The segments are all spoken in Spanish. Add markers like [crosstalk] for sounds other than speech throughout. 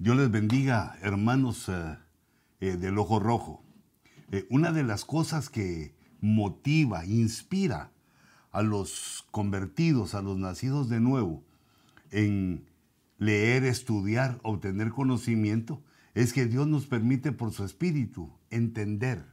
Dios les bendiga, hermanos eh, eh, del Ojo Rojo. Eh, una de las cosas que motiva, inspira a los convertidos, a los nacidos de nuevo, en leer, estudiar, obtener conocimiento, es que Dios nos permite por su espíritu entender.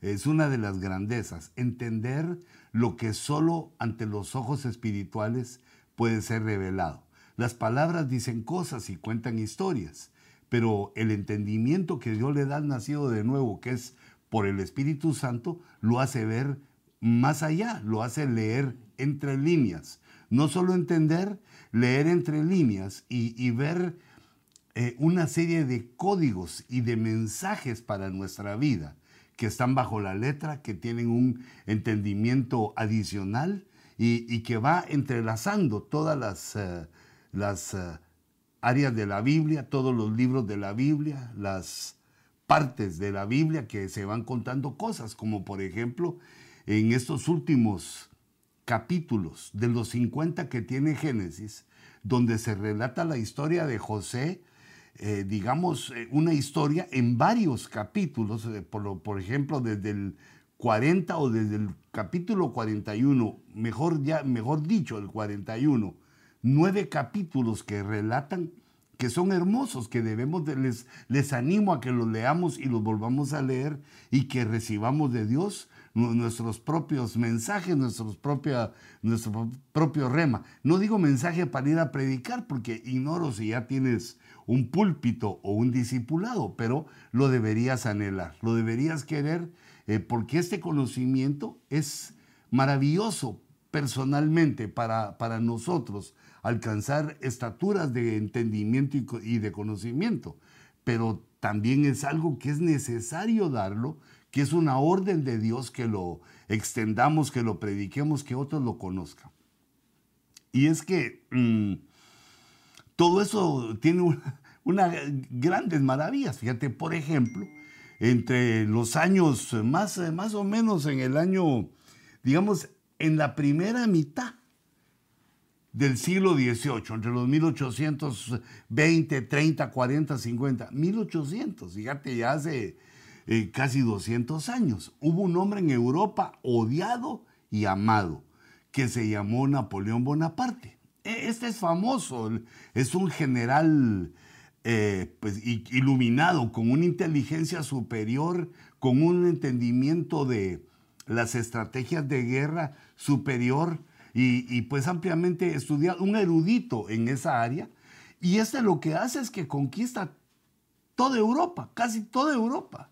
Es una de las grandezas, entender lo que solo ante los ojos espirituales puede ser revelado. Las palabras dicen cosas y cuentan historias, pero el entendimiento que Dios le da al nacido de nuevo, que es por el Espíritu Santo, lo hace ver más allá, lo hace leer entre líneas. No solo entender, leer entre líneas y, ver eh, una serie de códigos y de mensajes para nuestra vida que están bajo la letra, que tienen un entendimiento adicional y, que va entrelazando todas las, eh, las eh, áreas de la Biblia, todos los libros de la Biblia, las partes de la Biblia que se van contando cosas, como por ejemplo en estos últimos capítulos de los 50 que tiene Génesis, donde se relata la historia de José, eh, digamos, una historia en varios capítulos, por, por ejemplo, desde el 40 o desde el capítulo 41, mejor, ya, mejor dicho, el 41, nueve capítulos que relatan que son hermosos, que debemos de, les, les animo a que los leamos y los volvamos a leer y que recibamos de Dios nuestros propios mensajes, nuestros propia, nuestro propio rema. No digo mensaje para ir a predicar porque ignoro si ya tienes un púlpito o un discipulado, pero lo deberías anhelar, lo deberías querer eh, porque este conocimiento es maravilloso personalmente para, para nosotros alcanzar estaturas de entendimiento y de conocimiento, pero también es algo que es necesario darlo, que es una orden de Dios que lo extendamos, que lo prediquemos, que otros lo conozcan. Y es que mm, todo eso tiene una, [laughs] una, grandes maravillas. Fíjate, por ejemplo, entre los años, más, más o menos en el año, digamos, en la primera mitad del siglo XVIII, entre los 1820, 30, 40, 50, 1800, fíjate, ya hace eh, casi 200 años, hubo un hombre en Europa odiado y amado, que se llamó Napoleón Bonaparte. E, este es famoso, es un general eh, pues, iluminado, con una inteligencia superior, con un entendimiento de las estrategias de guerra superior, y, pues ampliamente estudiado, un erudito en esa área, y este lo que hace es que conquista toda Europa, casi toda Europa.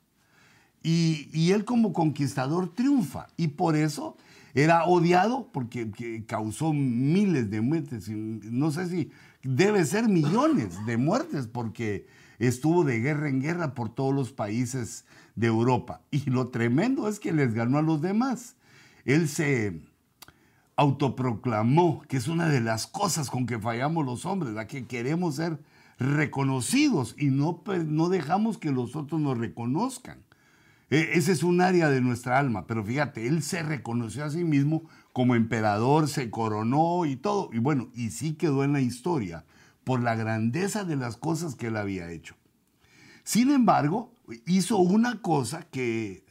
Y, él como conquistador triunfa, y por eso era odiado porque causó miles de muertes, no sé si debe ser millones de muertes porque estuvo de guerra en guerra por todos los países de Europa. Y lo tremendo es que les ganó a los demás. Él se, autoproclamó, que es una de las cosas con que fallamos los hombres, la que queremos ser reconocidos y no, no dejamos que los otros nos reconozcan. E, ese es un área de nuestra alma, pero fíjate, él se reconoció a sí mismo como emperador, se coronó y todo, y bueno, y sí quedó en la historia por la grandeza de las cosas que él había hecho. Sin embargo, hizo una cosa que,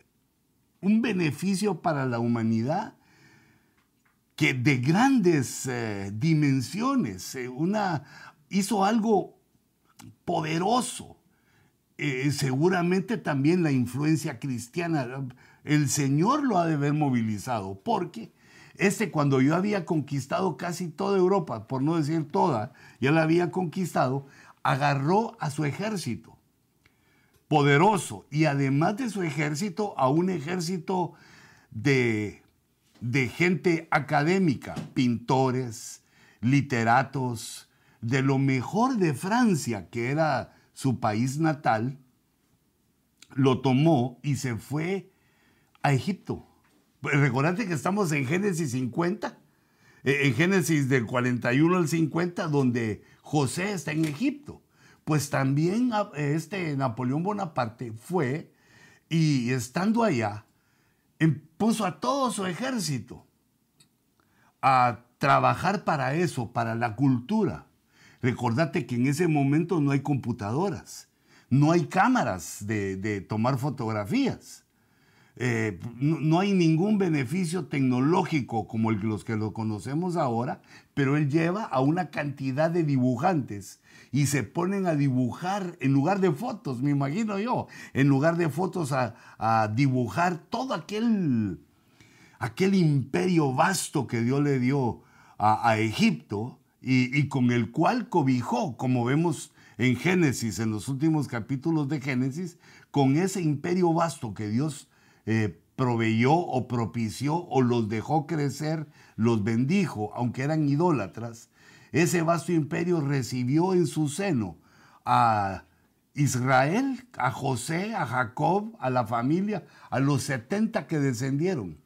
un beneficio para la humanidad que de grandes eh, dimensiones, eh, una, hizo algo poderoso. Eh, seguramente también la influencia cristiana, el Señor lo ha de haber movilizado, porque este cuando yo había conquistado casi toda Europa, por no decir toda, ya la había conquistado, agarró a su ejército poderoso y además de su ejército a un ejército de de gente académica, pintores, literatos, de lo mejor de Francia, que era su país natal, lo tomó y se fue a Egipto. Pues recordate que estamos en Génesis 50, eh, en Génesis del 41 al 50, donde José está en Egipto. Pues también ah, este Napoleón Bonaparte fue y estando allá, puso a todo su ejército a trabajar para eso, para la cultura. Recordate que en ese momento no hay computadoras, no hay cámaras de, tomar fotografías. Eh, no, hay ningún beneficio tecnológico como los que lo conocemos ahora, pero él lleva a una cantidad de dibujantes y se ponen a dibujar en lugar de fotos, me imagino yo, en lugar de fotos a, dibujar todo aquel, aquel imperio vasto que Dios le dio a, Egipto y, con el cual cobijó, como vemos en Génesis, en los últimos capítulos de Génesis, con ese imperio vasto que Dios eh, proveyó o propició o los dejó crecer, los bendijo, aunque eran idólatras, ese vasto imperio recibió en su seno a Israel, a José, a Jacob, a la familia, a los 70 que descendieron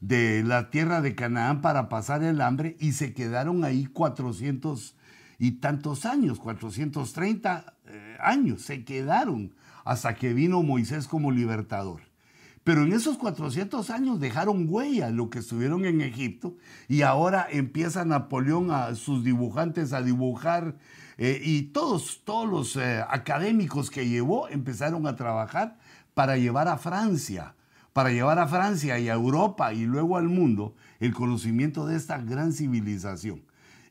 de la tierra de Canaán para pasar el hambre y se quedaron ahí 400 y tantos años, 430 eh, años, se quedaron hasta que vino Moisés como libertador. Pero en esos 400 años dejaron huella lo que estuvieron en Egipto y ahora empieza Napoleón a sus dibujantes a dibujar eh, y todos, todos los eh, académicos que llevó empezaron a trabajar para llevar a Francia, para llevar a Francia y a Europa y luego al mundo el conocimiento de esta gran civilización.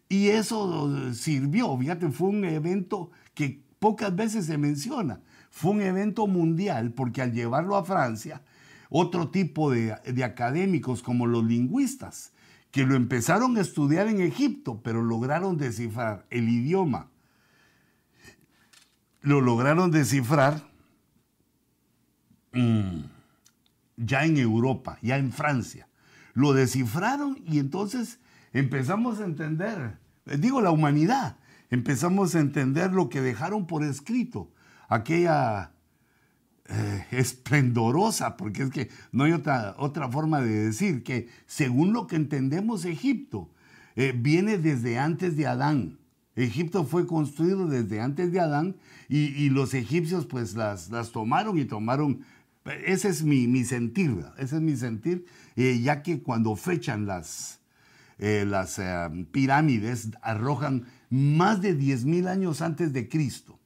Y eso sirvió, fíjate, fue un evento que pocas veces se menciona. Fue un evento mundial porque al llevarlo a Francia, otro tipo de, académicos como los lingüistas, que lo empezaron a estudiar en Egipto, pero lograron descifrar el idioma. Lo lograron descifrar mm, ya en Europa, ya en Francia. Lo descifraron y entonces empezamos a entender, digo la humanidad, empezamos a entender lo que dejaron por escrito, aquella eh, [laughs] esplendorosa, porque es que no hay otra, otra forma de decir que según lo que entendemos Egipto, eh, viene desde antes de Adán. Egipto fue construido desde antes de Adán y, los egipcios pues las, las, tomaron y tomaron, ese es mi, sentir, ese es mi sentir, eh, ya que cuando fechan las, las pirámides arrojan más de 10.000 años antes de Cristo.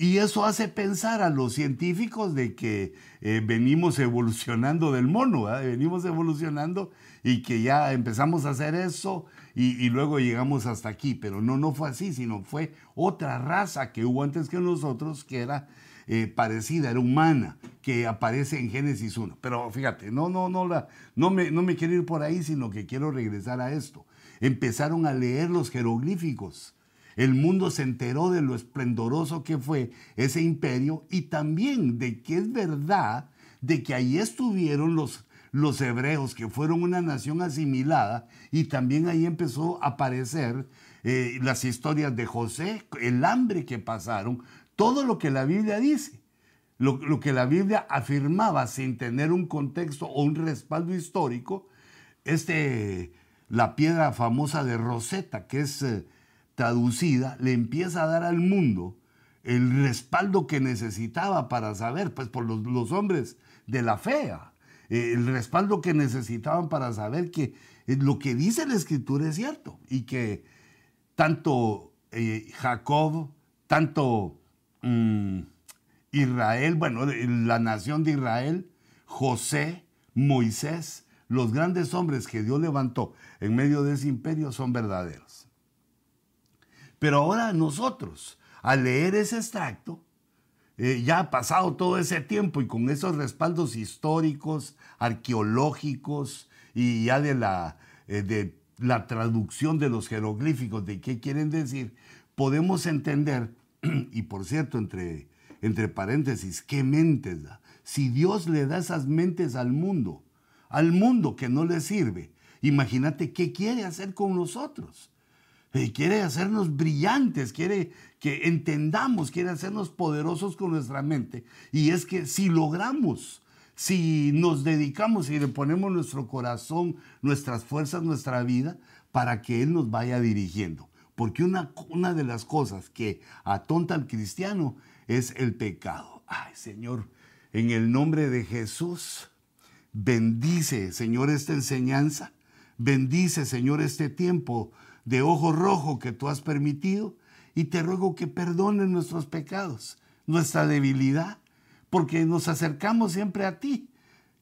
Y eso hace pensar a los científicos de que eh, venimos evolucionando del mono, venimos evolucionando y que ya empezamos a hacer eso y, luego llegamos hasta aquí. Pero no, no fue así, sino fue otra raza que hubo antes que nosotros que era eh, parecida, era humana, que aparece en Génesis 1. Pero fíjate, no, no, no, la, no, me, no me quiero ir por ahí, sino que quiero regresar a esto. Empezaron a leer los jeroglíficos el mundo se enteró de lo esplendoroso que fue ese imperio y también de que es verdad de que ahí estuvieron los, los hebreos, que fueron una nación asimilada, y también ahí empezó a aparecer eh, las historias de José, el hambre que pasaron, todo lo que la Biblia dice. Lo, lo, que la Biblia afirmaba sin tener un contexto o un respaldo histórico, este, la piedra famosa de Rosetta, que es eh, traducida, le empieza a dar al mundo el respaldo que necesitaba para saber, pues por los, hombres de la fe, eh, el respaldo que necesitaban para saber que eh, lo que dice la escritura es cierto y que tanto eh, Jacob, tanto mm, Israel, bueno, la nación de Israel, José, Moisés, los grandes hombres que Dios levantó en medio de ese imperio son verdaderos. Pero ahora nosotros, al leer ese extracto, eh, ya ha pasado todo ese tiempo y con esos respaldos históricos, arqueológicos y ya de la, eh, de la traducción de los jeroglíficos, de qué quieren decir, podemos entender, [clears throat] y por cierto, entre, entre paréntesis, qué mentes da. Si Dios le da esas mentes al mundo, al mundo que no le sirve, imagínate qué quiere hacer con nosotros. Eh, quiere hacernos brillantes, quiere que entendamos, quiere hacernos poderosos con nuestra mente. Y es que si logramos, si nos dedicamos y le ponemos nuestro corazón, nuestras fuerzas, nuestra vida, para que Él nos vaya dirigiendo. Porque una, una de las cosas que atonta al cristiano es el pecado. Ay, Señor, en el nombre de Jesús, bendice, Señor, esta enseñanza. Bendice, Señor, este tiempo de ojo rojo que tú has permitido y te ruego que perdones nuestros pecados, nuestra debilidad, porque nos acercamos siempre a ti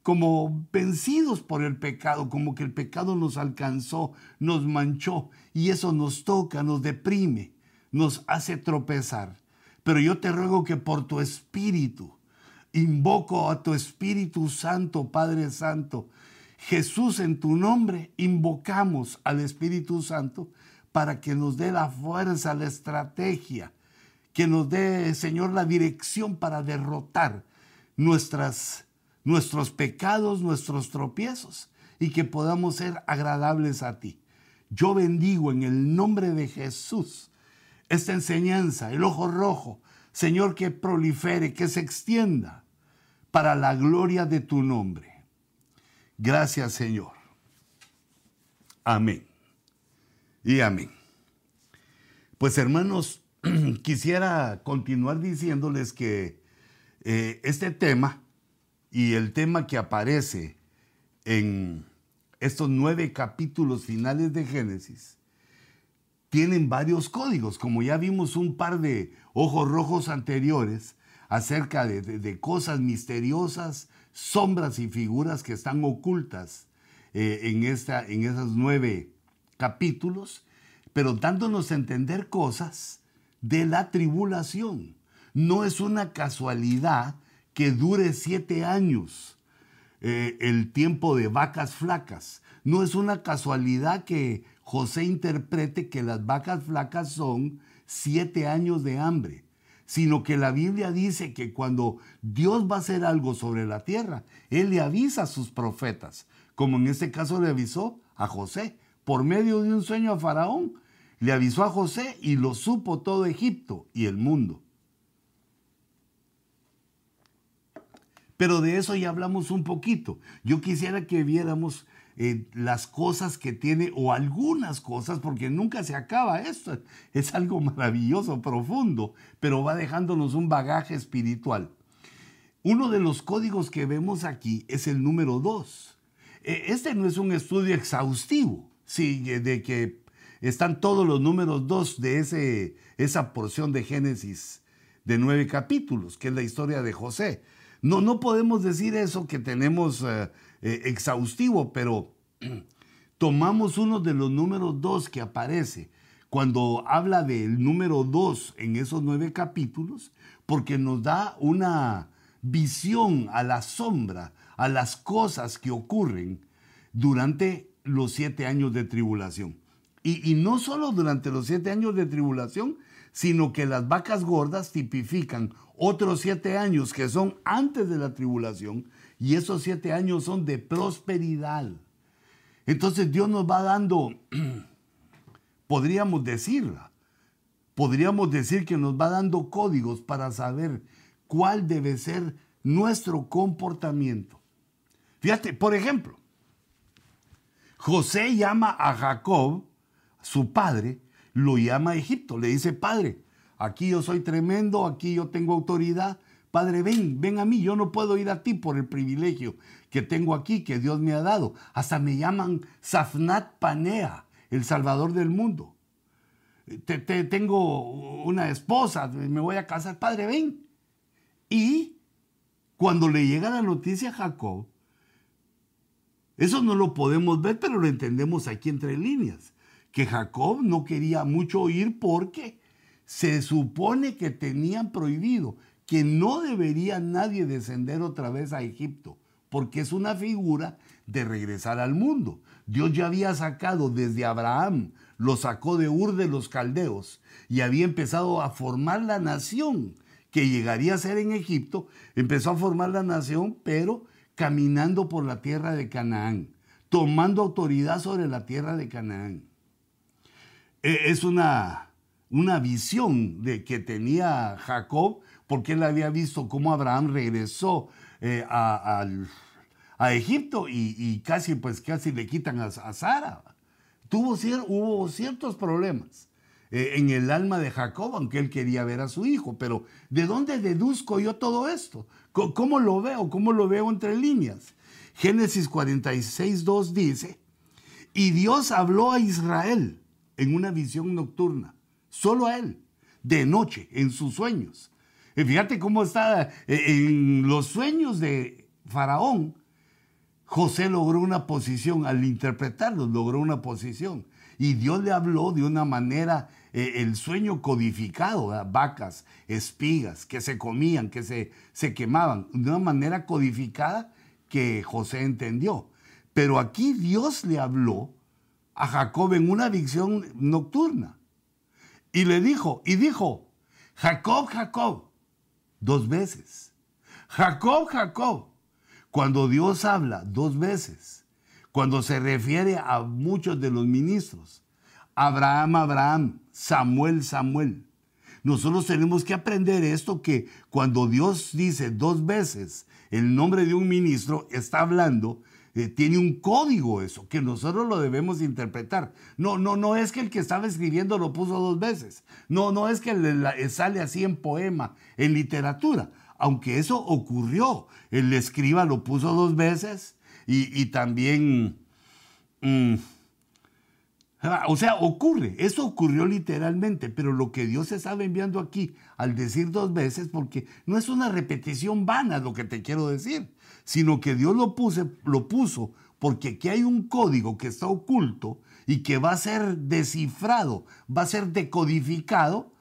como vencidos por el pecado, como que el pecado nos alcanzó, nos manchó y eso nos toca, nos deprime, nos hace tropezar. Pero yo te ruego que por tu espíritu, invoco a tu Espíritu Santo, Padre Santo, Jesús en tu nombre, invocamos al Espíritu Santo para que nos dé la fuerza, la estrategia, que nos dé, Señor, la dirección para derrotar nuestras nuestros pecados, nuestros tropiezos y que podamos ser agradables a ti. Yo bendigo en el nombre de Jesús esta enseñanza, el ojo rojo, Señor, que prolifere, que se extienda para la gloria de tu nombre. Gracias, Señor. Amén. Y amén. Pues hermanos, [clears throat] quisiera continuar diciéndoles que eh, este tema y el tema que aparece en estos nueve capítulos finales de Génesis tienen varios códigos, como ya vimos un par de ojos rojos anteriores acerca de, cosas misteriosas, sombras y figuras que están ocultas eh, en, esta, en esos nueve capítulos, pero dándonos a entender cosas de la tribulación. No es una casualidad que dure siete años eh, el tiempo de vacas flacas. No es una casualidad que José interprete que las vacas flacas son siete años de hambre, sino que la Biblia dice que cuando Dios va a hacer algo sobre la tierra, Él le avisa a sus profetas, como en este caso le avisó a José, por medio de un sueño a Faraón, le avisó a José y lo supo todo Egipto y el mundo. Pero de eso ya hablamos un poquito. Yo quisiera que viéramos eh, las cosas que tiene, o algunas cosas, porque nunca se acaba esto. Es algo [laughs] maravilloso, profundo, pero va dejándonos un bagaje espiritual. Uno de los códigos que vemos aquí es el número 2. E, este no es un estudio exhaustivo, sí, de que están todos los números 2 de ese, esa porción de Génesis de nueve capítulos, que es la historia de José. No, no podemos decir eso que tenemos eh, eh, exhaustivo, pero [clears throat] tomamos uno de los números dos que aparece cuando habla del número dos en esos nueve capítulos, porque nos da una visión a la sombra, a las cosas que ocurren durante los siete años de tribulación. Y, y, no solo durante los siete años de tribulación, sino que las vacas gordas tipifican otros siete años que son antes de la tribulación y esos siete años son de prosperidad. Entonces Dios nos va dando, [clears throat] podríamos decirla, podríamos decir que nos va dando códigos para saber cuál debe ser nuestro comportamiento. Fíjate, por ejemplo, José llama a Jacob, su padre, lo llama a Egipto, le dice, padre, aquí yo soy tremendo, aquí yo tengo autoridad. Padre, ven, ven a mí, yo no puedo ir a ti por el privilegio que tengo aquí, que Dios me ha dado. Hasta me llaman Safnat Panea, el Salvador del mundo. Te, tengo una esposa, me voy a casar, Padre, ven. Y cuando le llega la noticia a Jacob, eso no lo podemos ver, pero lo entendemos aquí entre líneas, que Jacob no quería mucho oír porque se supone que tenían prohibido que no debería nadie descender otra vez a Egipto, porque es una figura de regresar al mundo. Dios ya había sacado desde Abraham, lo sacó de Ur de los Caldeos y había empezado a formar la nación que llegaría a ser en Egipto, empezó a formar la nación, pero caminando por la tierra de Canaán, tomando autoridad sobre la tierra de Canaán. E, es una una visión de que tenía Jacob, porque él había visto cómo Abraham regresó eh, a, Egipto y, casi, pues, casi le quitan a, Sara. Tuvo, hubo ciertos problemas eh, en el alma de Jacob, aunque él quería ver a su hijo. Pero ¿de dónde deduzco yo todo esto? ¿Cómo, lo veo? ¿Cómo lo veo entre líneas? Génesis 46, 2 dice, y Dios habló a Israel en una visión nocturna, solo a él, de noche, en sus sueños. Y fíjate cómo está eh, en los sueños de Faraón. José logró una posición, al interpretarlos logró una posición. Y Dios le habló de una manera, eh, el sueño codificado, vacas, espigas, que se comían, que se, se quemaban, de una manera codificada que José entendió. Pero aquí Dios le habló a Jacob en una visión nocturna. Y le dijo, y dijo, Jacob, Jacob, dos veces. Jacob, Jacob. Cuando Dios habla dos veces, cuando se refiere a muchos de los ministros, Abraham, Abraham, Samuel, Samuel. Nosotros tenemos que aprender esto que cuando Dios dice dos veces el nombre de un ministro, está hablando eh, tiene un código eso, que nosotros lo debemos interpretar. No, no, no es que el que estaba escribiendo lo puso dos veces. No, no es que le, sale así en poema, en literatura. Aunque eso ocurrió, el escriba lo puso dos veces y, también... Mm, o sea, ocurre, eso ocurrió literalmente, pero lo que Dios estaba enviando aquí al decir dos veces, porque no es una repetición vana lo que te quiero decir, sino que Dios lo, lo puso porque aquí hay un código que está oculto y que va a ser descifrado, va a ser decodificado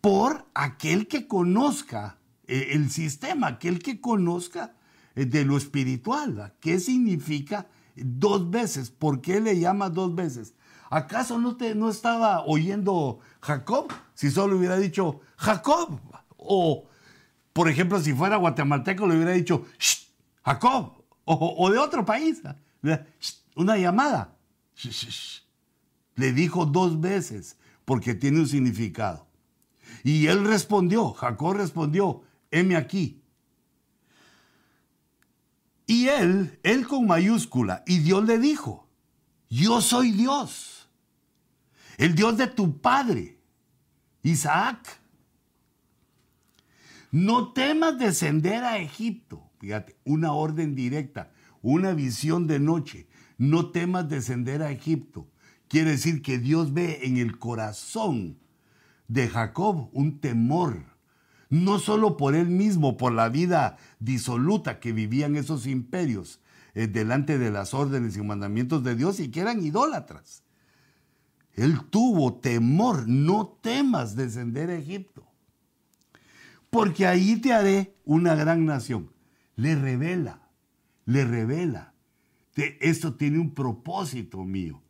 por aquel que conozca eh, el sistema, aquel que conozca eh, de lo espiritual, qué significa dos veces. ¿Por qué le llama dos veces? ¿Acaso no, te, no estaba oyendo Jacob? Si solo hubiera dicho Jacob. O, por ejemplo, si fuera guatemalteco, le hubiera dicho Jacob. O, de otro país. una llamada. Le dijo dos veces porque tiene un significado. Y él respondió, Jacob respondió, heme aquí. Y él, él con mayúscula, y Dios le dijo, yo soy Dios, el Dios de tu padre, Isaac. No temas descender a Egipto. Fíjate, una orden directa, una visión de noche. No temas descender a Egipto. Quiere decir que Dios ve en el corazón de Jacob un temor no solo por él mismo, por la vida disoluta que vivían esos imperios eh, delante de las órdenes y mandamientos de Dios y que eran idólatras. Él tuvo temor, no temas descender a Egipto, porque ahí te haré una gran nación. Le revela, le revela. esto tiene un propósito mío.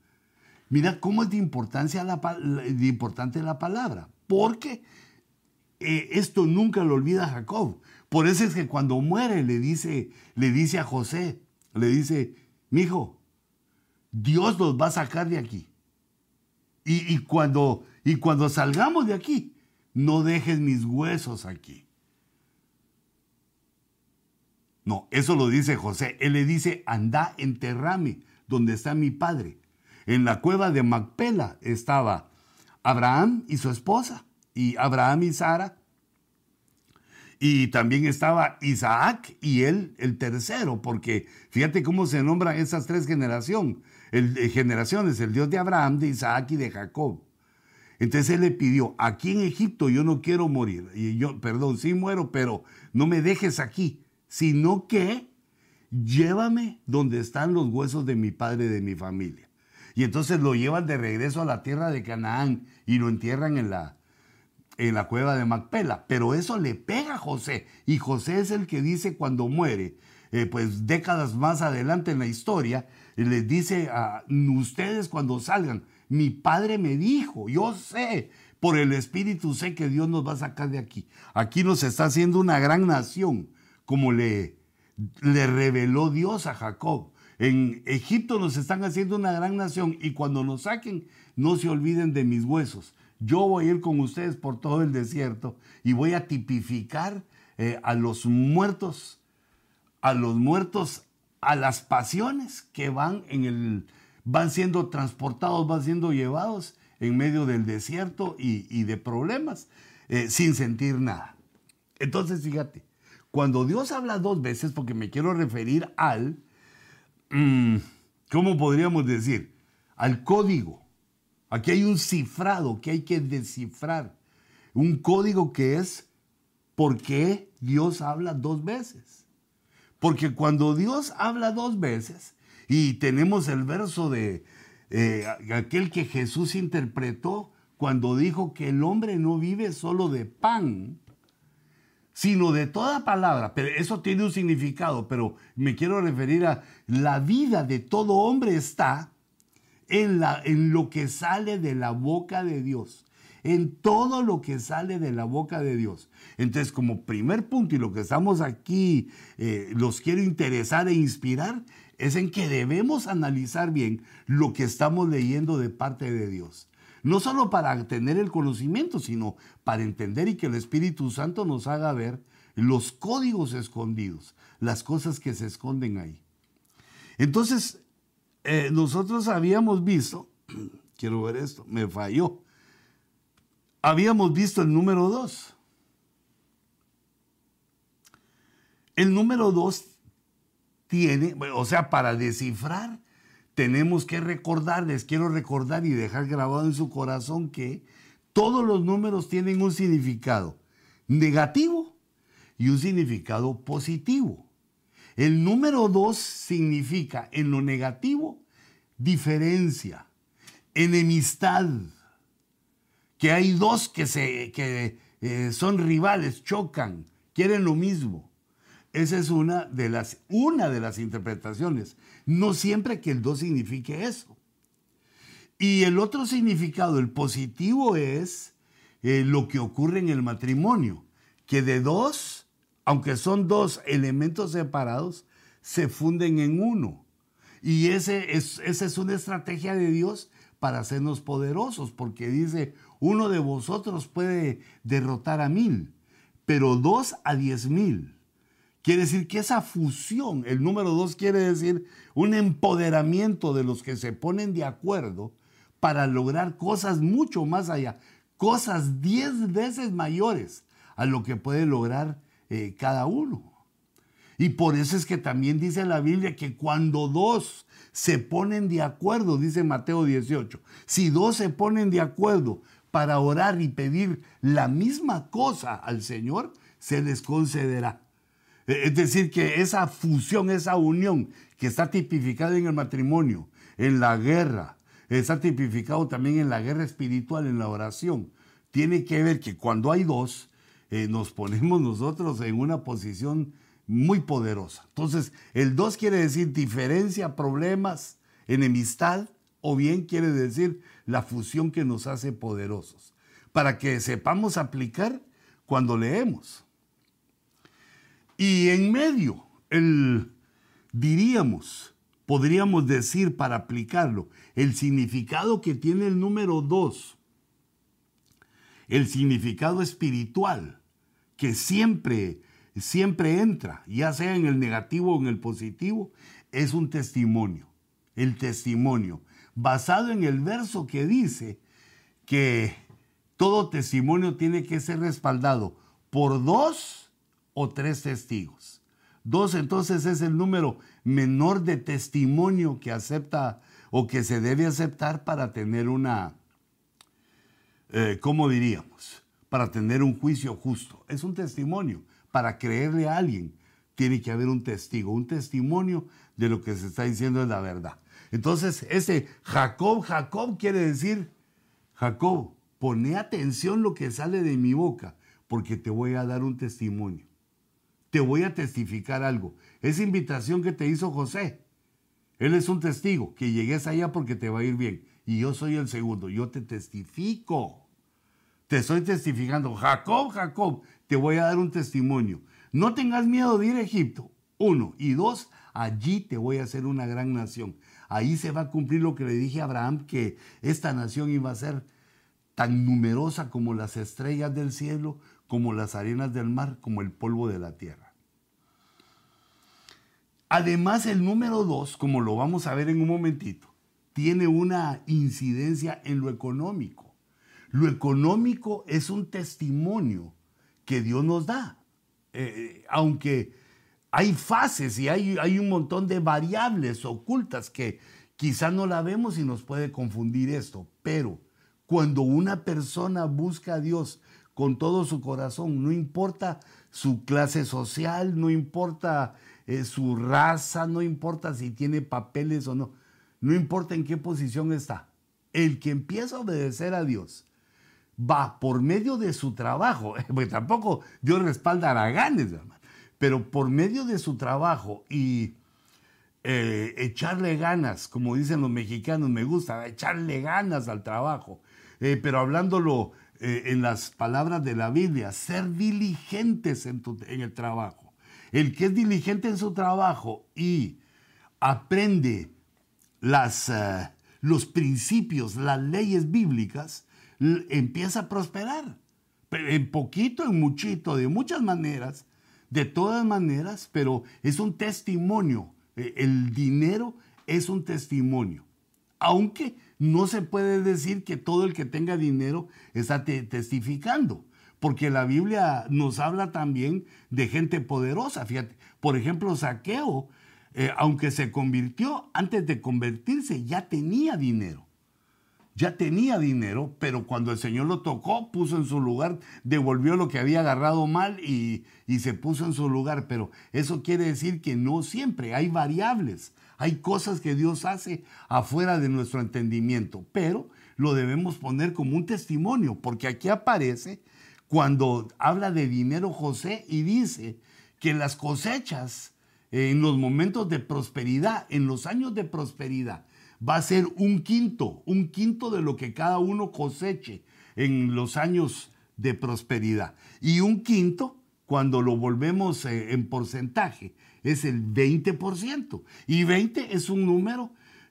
Mira cómo es de, importancia la, de importante la palabra, porque eh, esto nunca lo olvida Jacob. Por eso es que cuando muere le dice, le dice a José, le dice, mi hijo, Dios nos va a sacar de aquí. Y, cuando, y cuando salgamos de aquí, no dejes mis huesos aquí. No, eso lo dice José. Él le dice, anda, enterrame donde está mi padre. En la cueva de Macpela estaba Abraham y su esposa y Abraham y Sara. Y también estaba Isaac y él el tercero, porque fíjate cómo se nombran esas tres generaciones, el, eh, generaciones, el Dios de Abraham, de Isaac y de Jacob. Entonces él le pidió, aquí en Egipto yo no quiero morir, y yo, perdón, sí muero, pero no me dejes aquí, sino que llévame donde están los huesos de mi padre y de mi familia. Y entonces lo llevan de regreso a la tierra de Canaán y lo entierran en la, en la cueva de Macpela. Pero eso le pega a José. Y José es el que dice cuando muere, eh, pues décadas más adelante en la historia, les dice a ustedes cuando salgan, mi padre me dijo, yo sé, por el Espíritu sé que Dios nos va a sacar de aquí. Aquí nos está haciendo una gran nación, como le, le reveló Dios a Jacob. En Egipto nos están haciendo una gran nación y cuando nos saquen, no se olviden de mis huesos. Yo voy a ir con ustedes por todo el desierto y voy a tipificar eh, a los muertos, a los muertos, a las pasiones que van en el, van siendo transportados, van siendo llevados en medio del desierto y, de problemas, eh, sin sentir nada. Entonces, fíjate, cuando Dios habla dos veces, porque me quiero referir al, mm, ¿cómo podríamos decir? Al código Aquí hay un cifrado que hay que descifrar. Un código que es por qué Dios habla dos veces. Porque cuando Dios habla dos veces, y tenemos el verso de eh, aquel que Jesús interpretó cuando dijo que el hombre no vive solo de pan, sino de toda palabra. Pero eso tiene un significado, pero me quiero referir a la vida de todo hombre está en, la, en lo que sale de la boca de Dios en todo lo que sale de la boca de Dios. Entonces, como primer punto, y lo que estamos aquí, eh, los quiero interesar e inspirar, es en que debemos analizar bien lo que estamos leyendo de parte de Dios. No solo para tener el conocimiento, sino para entender y que el Espíritu Santo nos haga ver los códigos escondidos, las cosas que se esconden ahí. Entonces, eh, nosotros habíamos visto, [clears throat] quiero ver esto, me falló, habíamos visto el número 2. El número 2 tiene, o sea, para descifrar, tenemos que recordar, les quiero recordar y dejar grabado en su corazón que todos los números tienen un significado negativo y un significado positivo. El número 2 significa en lo negativo diferencia, enemistad, que hay dos que, se, que eh, son rivales, chocan, quieren lo mismo. Esa es una de, las, una de las interpretaciones. No siempre que el dos signifique eso. Y el otro significado, el positivo, es eh, lo que ocurre en el matrimonio, que de dos, aunque son dos elementos separados, se funden en uno. Y ese es, esa es una estrategia de Dios para hacernos poderosos, porque dice, uno de vosotros puede derrotar a mil, pero dos a diez mil. Quiere decir que esa fusión, el número dos quiere decir un empoderamiento de los que se ponen de acuerdo para lograr cosas mucho más allá, cosas diez veces mayores a lo que puede lograr eh, cada uno. Y por eso es que también dice la Biblia que cuando dos se ponen de acuerdo, dice Mateo 18. Si dos se ponen de acuerdo para orar y pedir la misma cosa al Señor, se les concederá. E, es decir, que esa fusión, esa unión que está tipificada en el matrimonio, en la guerra, está tipificado también en la guerra espiritual, en la oración, tiene que ver que cuando hay dos, eh, nos ponemos nosotros en una posición muy poderosa. Entonces, el 2 quiere decir diferencia, problemas, enemistad, o bien quiere decir la fusión que nos hace poderosos, para que sepamos aplicar cuando leemos. Y en medio, el, diríamos, podríamos decir para aplicarlo, el significado que tiene el número 2, el significado espiritual, que siempre siempre entra, ya sea en el negativo o en el positivo, es un testimonio. El testimonio, basado en el verso que dice que todo testimonio tiene que ser respaldado por dos o tres testigos. Dos entonces es el número menor de testimonio que acepta o que se debe aceptar para tener una, eh, ¿cómo diríamos? Para tener un juicio justo. Es un testimonio para creerle a alguien, tiene que haber un testigo, un testimonio de lo que se está diciendo es la verdad. Entonces, ese Jacob, Jacob quiere decir, Jacob, pone atención lo que sale de mi boca, porque te voy a dar un testimonio. Te voy a testificar algo. Esa invitación que te hizo José, él es un testigo, que llegues allá porque te va a ir bien. Y yo soy el segundo, yo te testifico. Te estoy testificando, Jacob, Jacob, te voy a dar un testimonio. No tengas miedo de ir a Egipto. Uno. Y dos, allí te voy a hacer una gran nación. Ahí se va a cumplir lo que le dije a Abraham, que esta nación iba a ser tan numerosa como las estrellas del cielo, como las arenas del mar, como el polvo de la tierra. Además, el número dos, como lo vamos a ver en un momentito, tiene una incidencia en lo económico. Lo económico es un testimonio que Dios nos da. Eh, aunque hay fases y hay, hay un montón de variables ocultas que quizás no la vemos y nos puede confundir esto. pero cuando una persona busca a Dios con todo su corazón, no importa su clase social, no importa eh, su raza, no importa si tiene papeles o no, no importa en qué posición está. El que empieza a obedecer a Dios va por medio de su trabajo, [laughs] porque tampoco Dios respalda a Araganes, hermano, pero por medio de su trabajo y eh, echarle ganas, como dicen los mexicanos, me gusta, echarle ganas al trabajo, eh, pero hablándolo eh, en las palabras de la Biblia, ser diligentes en, en el trabajo. El que es diligente en su trabajo y aprende las, los principios, las leyes bíblicas, empieza a prosperar. En poquito, en muchito, de muchas maneras, de todas maneras, pero es un testimonio. E, el dinero es un testimonio. Aunque no se puede decir que todo el que tenga dinero está testificando, porque la Biblia nos habla también de gente poderosa. Por ejemplo, Saqueo, eh, aunque se convirtió, antes de convertirse ya tenía dinero ya tenía dinero, pero cuando el Señor lo tocó, puso en su lugar, devolvió lo que había agarrado mal y, se puso en su lugar. Pero eso quiere decir que no siempre, hay variables, hay cosas que Dios hace afuera de nuestro entendimiento, pero lo debemos poner como un testimonio, porque aquí aparece cuando habla de dinero José y dice que las cosechas en los momentos de prosperidad, en los años de prosperidad, va a ser un quinto, un quinto de lo que cada uno coseche en los años de prosperidad. Y un quinto, cuando lo volvemos eh, en porcentaje, es el 20%. Y 20 es un número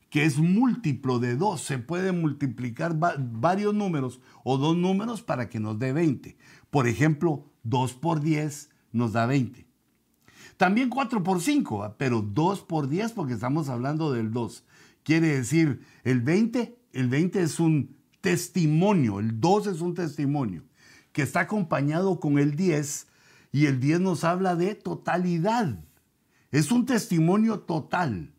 que es múltiplo de 2. Se puede multiplicar varios números o dos números para que nos dé 20. Por ejemplo, 2 por 10 nos da 20. También 4 por 5, pero 2 por 10 porque estamos hablando del 2. Quiere decir, el 20, el 20 es un testimonio, el 2 es un testimonio, que está acompañado con el 10 y el 10 nos habla de totalidad. Es un testimonio total.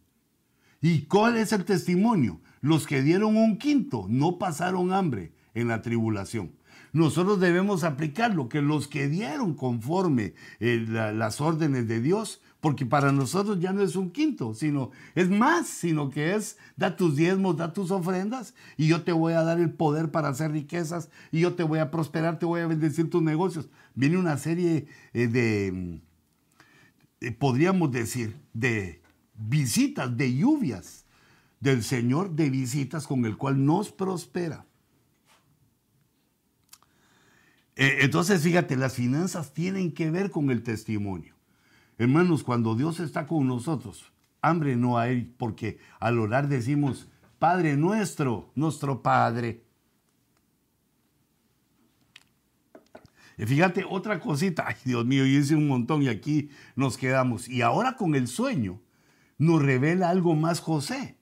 ¿Y cuál es el testimonio? Los que dieron un quinto no pasaron hambre en la tribulación. Nosotros debemos aplicar lo que los que dieron conforme eh, las órdenes de Dios porque para nosotros ya no es un quinto, sino es más, sino que es da tus diezmos, da tus ofrendas y yo te voy a dar el poder para hacer riquezas y yo te voy a prosperar, te voy a bendecir tus negocios. Viene una serie eh, de, eh, podríamos decir, de visitas, de lluvias del Señor, de visitas con el cual nos prospera. Eh, entonces, fíjate, las finanzas tienen que ver con el testimonio. Hermanos, cuando Dios está con nosotros, hambre no hay, porque al orar decimos, Padre nuestro, nuestro Padre. Y fíjate, otra cosita, ay Dios mío, yo hice un montón y aquí nos quedamos. Y ahora con el sueño nos revela algo más José.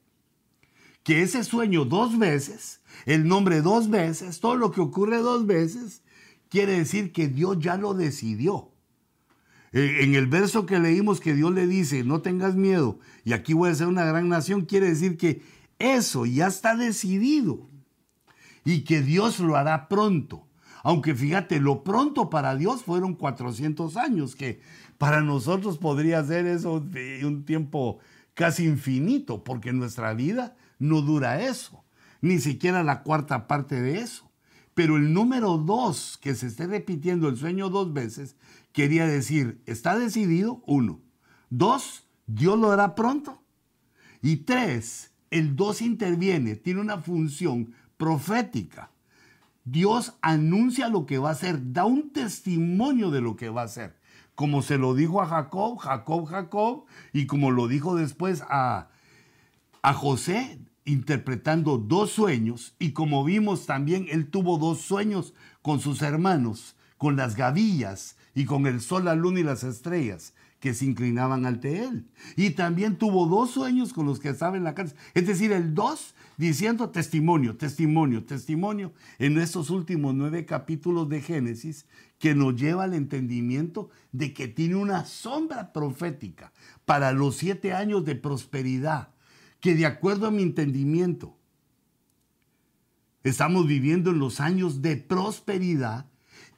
Que ese sueño dos veces, el nombre dos veces, todo lo que ocurre dos veces, quiere decir que Dios ya lo decidió. Eh, en el verso que leímos que Dios le dice, no tengas miedo, y aquí voy a ser una gran nación, quiere decir que eso ya está decidido y que Dios lo hará pronto. Aunque fíjate, lo pronto para Dios fueron 400 años, que para nosotros podría ser eso un tiempo casi infinito, porque nuestra vida no dura eso, ni siquiera la cuarta parte de eso. Pero el número dos, que se esté repitiendo el sueño dos veces, quería decir, está decidido, uno. Dos, Dios lo hará pronto. Y tres, el dos interviene, tiene una función profética. Dios anuncia lo que va a hacer, da un testimonio de lo que va a hacer. Como se lo dijo a Jacob, Jacob, Jacob, y como lo dijo después a, a José, interpretando dos sueños, y como vimos también, él tuvo dos sueños con sus hermanos, con las gavillas y con el sol, la luna y las estrellas que se inclinaban ante él. Y también tuvo dos sueños con los que estaba en la cárcel. Es decir, el dos diciendo testimonio, testimonio, testimonio en estos últimos nueve capítulos de Génesis que nos lleva al entendimiento de que tiene una sombra profética para los siete años de prosperidad, que de acuerdo a mi entendimiento, Estamos viviendo en los años de prosperidad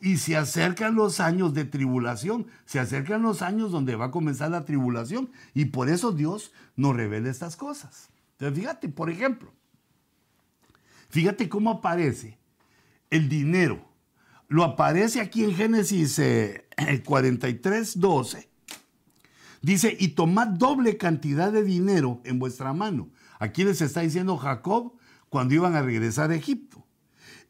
y se acercan los años de tribulación, se acercan los años donde va a comenzar la tribulación y por eso Dios nos revela estas cosas. Entonces, fíjate, por ejemplo, fíjate cómo aparece el dinero. Lo aparece aquí en Génesis 43, eh, [clears throat] 12. Dice, y tomad doble cantidad de dinero en vuestra mano. Aquí les está diciendo Jacob cuando iban a regresar a Egipto.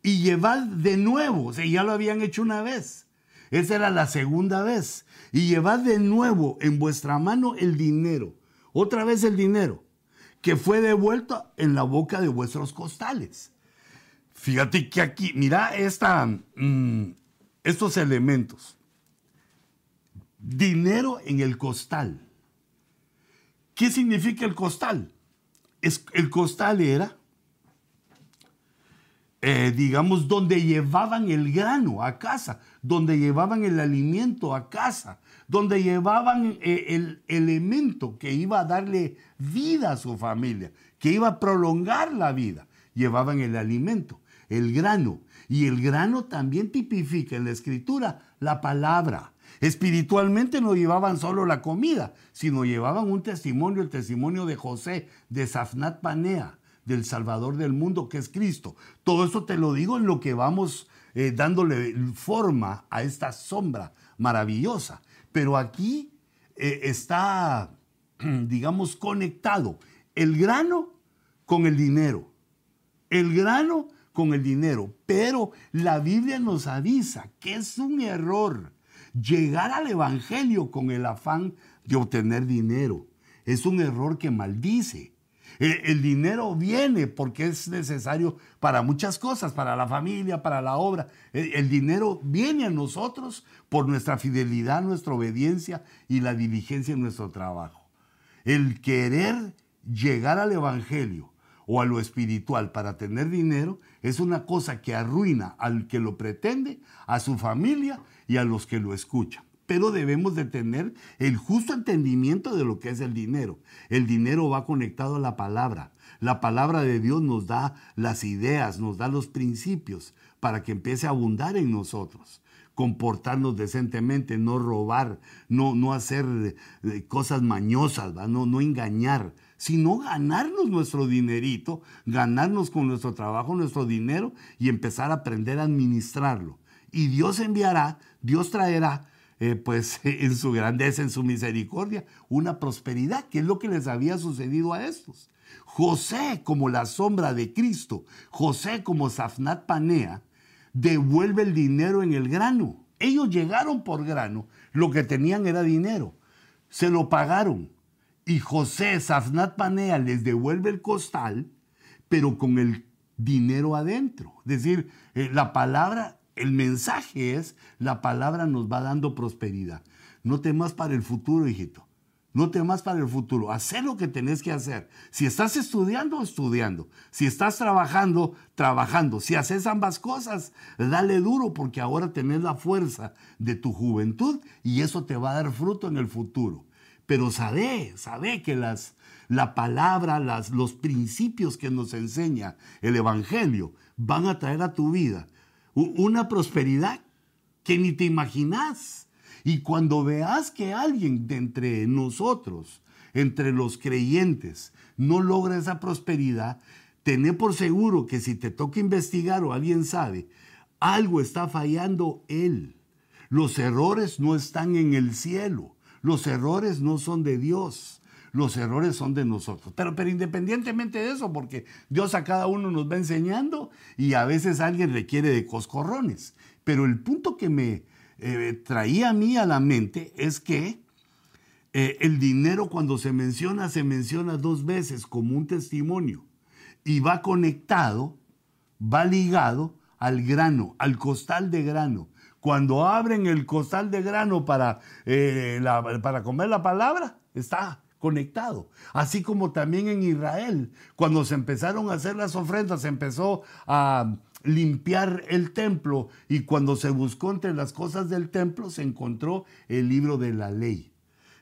Y llevad de nuevo, o sea, ya lo habían hecho una vez. Esa era la segunda vez. Y llevad de nuevo en vuestra mano el dinero. Otra vez el dinero, que fue devuelto en la boca de vuestros costales. Fíjate que aquí, mira mm, estos elementos. Dinero en el costal. ¿Qué significa el costal? Es, el costal era eh, digamos, donde llevaban el grano a casa, donde llevaban el alimento a casa, donde llevaban eh, el elemento que iba a darle vida a su familia, que iba a prolongar la vida. Llevaban el alimento, el grano. Y el grano también tipifica en la escritura la palabra. Espiritualmente no llevaban solo la comida, sino llevaban un testimonio, el testimonio de José, de Safnat Panea del Salvador del mundo, que es Cristo. Todo esto te lo digo en lo que vamos eh, dándole forma a esta sombra maravillosa. Pero aquí eh, está, [clears throat] digamos, conectado el grano con el dinero. El grano con el dinero. Pero la Biblia nos avisa que es un error llegar al Evangelio con el afán de obtener dinero. Es un error que maldice. El dinero viene porque es necesario para muchas cosas, para la familia, para la obra. El dinero viene a nosotros por nuestra fidelidad, nuestra obediencia y la diligencia en nuestro trabajo. El querer llegar al Evangelio o a lo espiritual para tener dinero es una cosa que arruina al que lo pretende, a su familia y a los que lo escuchan pero debemos de tener el justo entendimiento de lo que es el dinero. El dinero va conectado a la palabra. La palabra de Dios nos da las ideas, nos da los principios para que empiece a abundar en nosotros. Comportarnos decentemente, no robar, no, no hacer eh, cosas mañosas, No, no engañar, sino ganarnos nuestro dinerito, ganarnos con nuestro trabajo, nuestro dinero y empezar a aprender a administrarlo. Y Dios enviará, Dios traerá eh, pues [laughs] en su grandeza, en su misericordia, una prosperidad, que es lo que les había sucedido a estos. José, como la sombra de Cristo, José, como Safnat Panea, devuelve el dinero en el grano. Ellos llegaron por grano, lo que tenían era dinero, se lo pagaron. Y José, Safnat Panea, les devuelve el costal, pero con el dinero adentro. Es decir, eh, la palabra el mensaje es, la palabra nos va dando prosperidad. No temas para el futuro, hijito. No temas para el futuro. Haz lo que tenés que hacer. Si estás estudiando, estudiando. Si estás trabajando, trabajando. Si haces ambas cosas, dale duro porque ahora tenés la fuerza de tu juventud y eso te va a dar fruto en el futuro. Pero sabe, sabe que las, la palabra, las, los principios que nos enseña el Evangelio van a traer a tu vida una prosperidad que ni te imaginas. Y cuando veas que alguien de entre nosotros, entre los creyentes, no logra esa prosperidad, tené por seguro que si te toca investigar o alguien sabe, algo está fallando él. Los errores no están en el cielo. Los errores no son de Dios los errores son de nosotros. Pero, independientemente de eso, porque Dios a cada uno nos va enseñando y a veces alguien requiere de coscorrones. Pero el punto que me eh, traía a mí a la mente es que eh, el dinero cuando se menciona, se menciona dos veces como un testimonio y va conectado, va ligado al grano, al costal de grano. Cuando abren el costal de grano para, eh, para comer la palabra, está conectado. Así como también en Israel, cuando se empezaron a hacer las ofrendas, se empezó a limpiar el templo y cuando se buscó entre las cosas del templo se encontró el libro de la ley.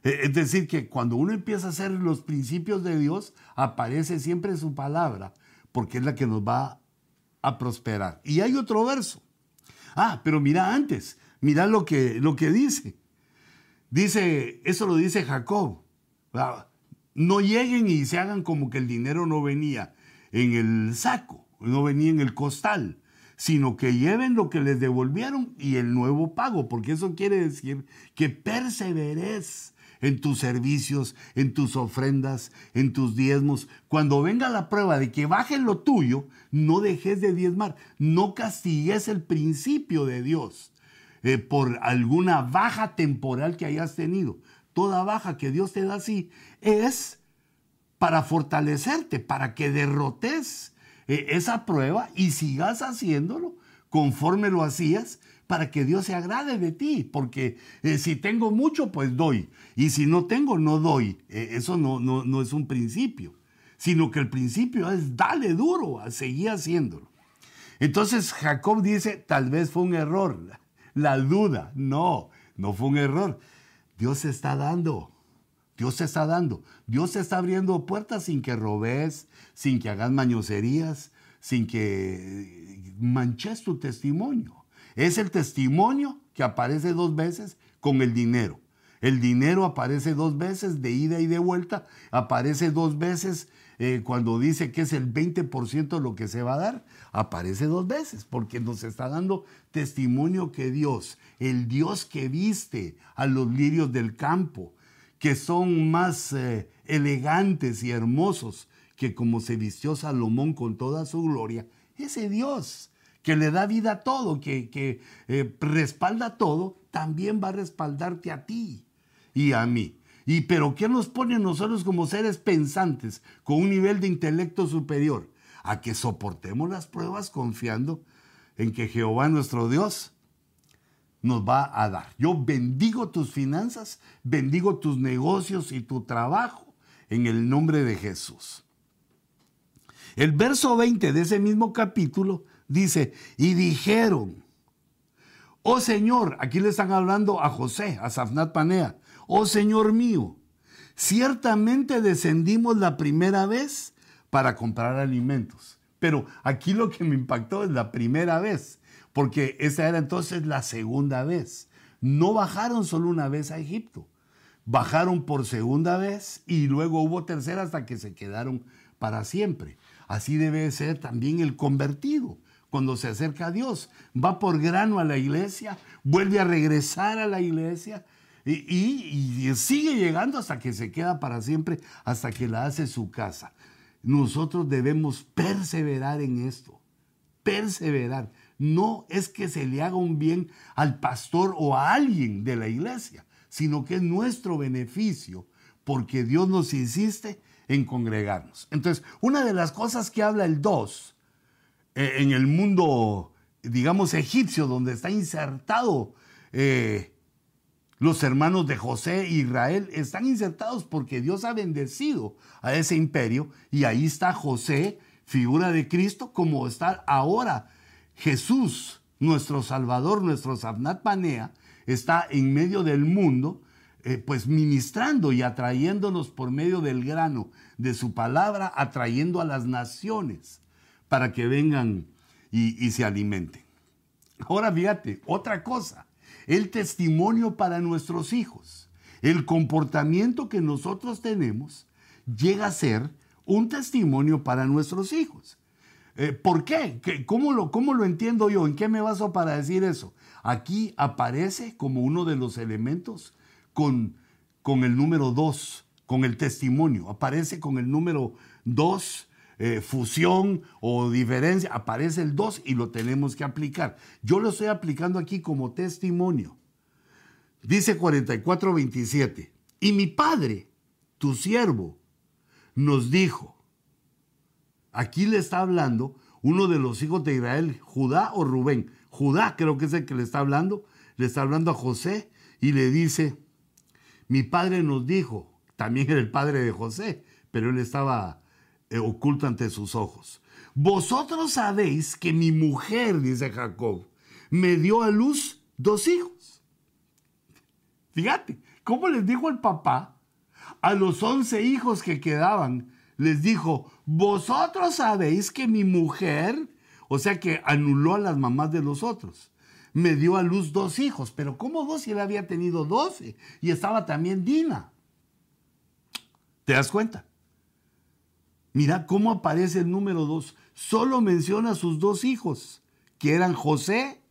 E, es decir, que cuando uno empieza a hacer los principios de Dios, aparece siempre su palabra, porque es la que nos va a prosperar. Y hay otro verso. Ah, pero mira antes, mira lo que, lo que dice. Dice, eso lo dice Jacob. No lleguen y se hagan como que el dinero no venía en el saco, no venía en el costal, sino que lleven lo que les devolvieron y el nuevo pago, porque eso quiere decir que perseveres en tus servicios, en tus ofrendas, en tus diezmos. Cuando venga la prueba de que baje lo tuyo, no dejes de diezmar, no castigues el principio de Dios eh, por alguna baja temporal que hayas tenido. Toda baja que Dios te da así es para fortalecerte, para que derrotes eh, esa prueba y sigas haciéndolo conforme lo hacías para que Dios se agrade de ti, porque eh, si tengo mucho, pues doy, y si no tengo, no doy. Eh, eso no, no, no, es un principio, sino que el principio es dale duro, a seguir haciéndolo. Entonces Jacob dice, tal vez fue un error, la duda, no, no fue un error. Dios está dando, Dios está dando, Dios está abriendo puertas sin que robes, sin que hagas mañoserías, sin que manches tu testimonio. Es el testimonio que aparece dos veces con el dinero. El dinero aparece dos veces de ida y de vuelta, aparece dos veces eh, cuando dice que es el 20% lo que se va a dar, aparece dos veces, porque nos está dando testimonio que Dios, el Dios que viste a los lirios del campo, que son más eh, elegantes y hermosos que como se vistió Salomón con toda su gloria, ese Dios que le da vida a todo, que, eh, respalda todo, también va a respaldarte a ti y a mí. Y pero ¿qué nos pone nosotros como seres pensantes con un nivel de intelecto superior? A que soportemos las pruebas confiando en que Jehová nuestro Dios nos va a dar. Yo bendigo tus finanzas, bendigo tus negocios y tu trabajo en el nombre de Jesús. El verso 20 de ese mismo capítulo Dice, y dijeron, oh Señor, aquí le están hablando a José, a Safnat Panea, oh Señor mío, ciertamente descendimos la primera vez para comprar alimentos. Pero aquí lo que me impactó es la primera vez, porque esa era entonces la segunda vez. No bajaron solo una vez a Egipto, bajaron por segunda vez y luego hubo tercera hasta que se quedaron para siempre. Así debe ser también el convertido cuando se acerca a Dios. Va por grano a la iglesia, vuelve a regresar a la iglesia y, sigue llegando hasta que se queda para siempre, hasta que la hace su casa. Nosotros debemos perseverar en esto, perseverar. No es que se le haga un bien al pastor o a alguien de la iglesia, sino que es nuestro beneficio, porque Dios nos insiste en congregarnos. Entonces, una de las cosas que habla el 2 eh, en el mundo, digamos, egipcio, donde está insertado eh, los hermanos de José e Israel, están insertados porque Dios ha bendecido a ese imperio y ahí está José, figura de Cristo, como está ahora Jesús, nuestro Salvador, nuestro Sabnat Panea, está en medio del mundo, eh, pues ministrando y atrayéndonos por medio del grano de su palabra, atrayendo a las naciones para que vengan y, se alimenten. Ahora fíjate, otra cosa, el testimonio para nuestros hijos. El comportamiento que nosotros tenemos llega a ser un testimonio para nuestros hijos. Eh, ¿Por qué? ¿Cómo lo, ¿Cómo lo entiendo yo? ¿En qué me baso para decir eso? Aquí aparece como uno de los elementos con, con el número 2, con el testimonio. Aparece con el número 2 eh, fusión o diferencia, aparece el 2 y lo tenemos que aplicar. Yo lo estoy aplicando aquí como testimonio. Dice 44:27, y mi padre, tu siervo, nos dijo, aquí le está hablando uno de los hijos de Israel, Judá o Rubén. Judá creo que es el que le está hablando, le está hablando a José y le dice, mi padre nos dijo, también era el padre de José, pero él estaba oculto ante sus ojos. Vosotros sabéis que mi mujer, dice Jacob, me dio a luz dos hijos. Fíjate, ¿cómo les dijo el papá a los once hijos que quedaban? Les dijo, vosotros sabéis que mi mujer O sea que anuló a las mamás de los otros. Me dio a luz dos hijos, pero ¿cómo dos si él había tenido doce? Y estaba también Dina. ¿Te das cuenta? Mira cómo aparece el número dos. Solo menciona a sus dos hijos, que eran José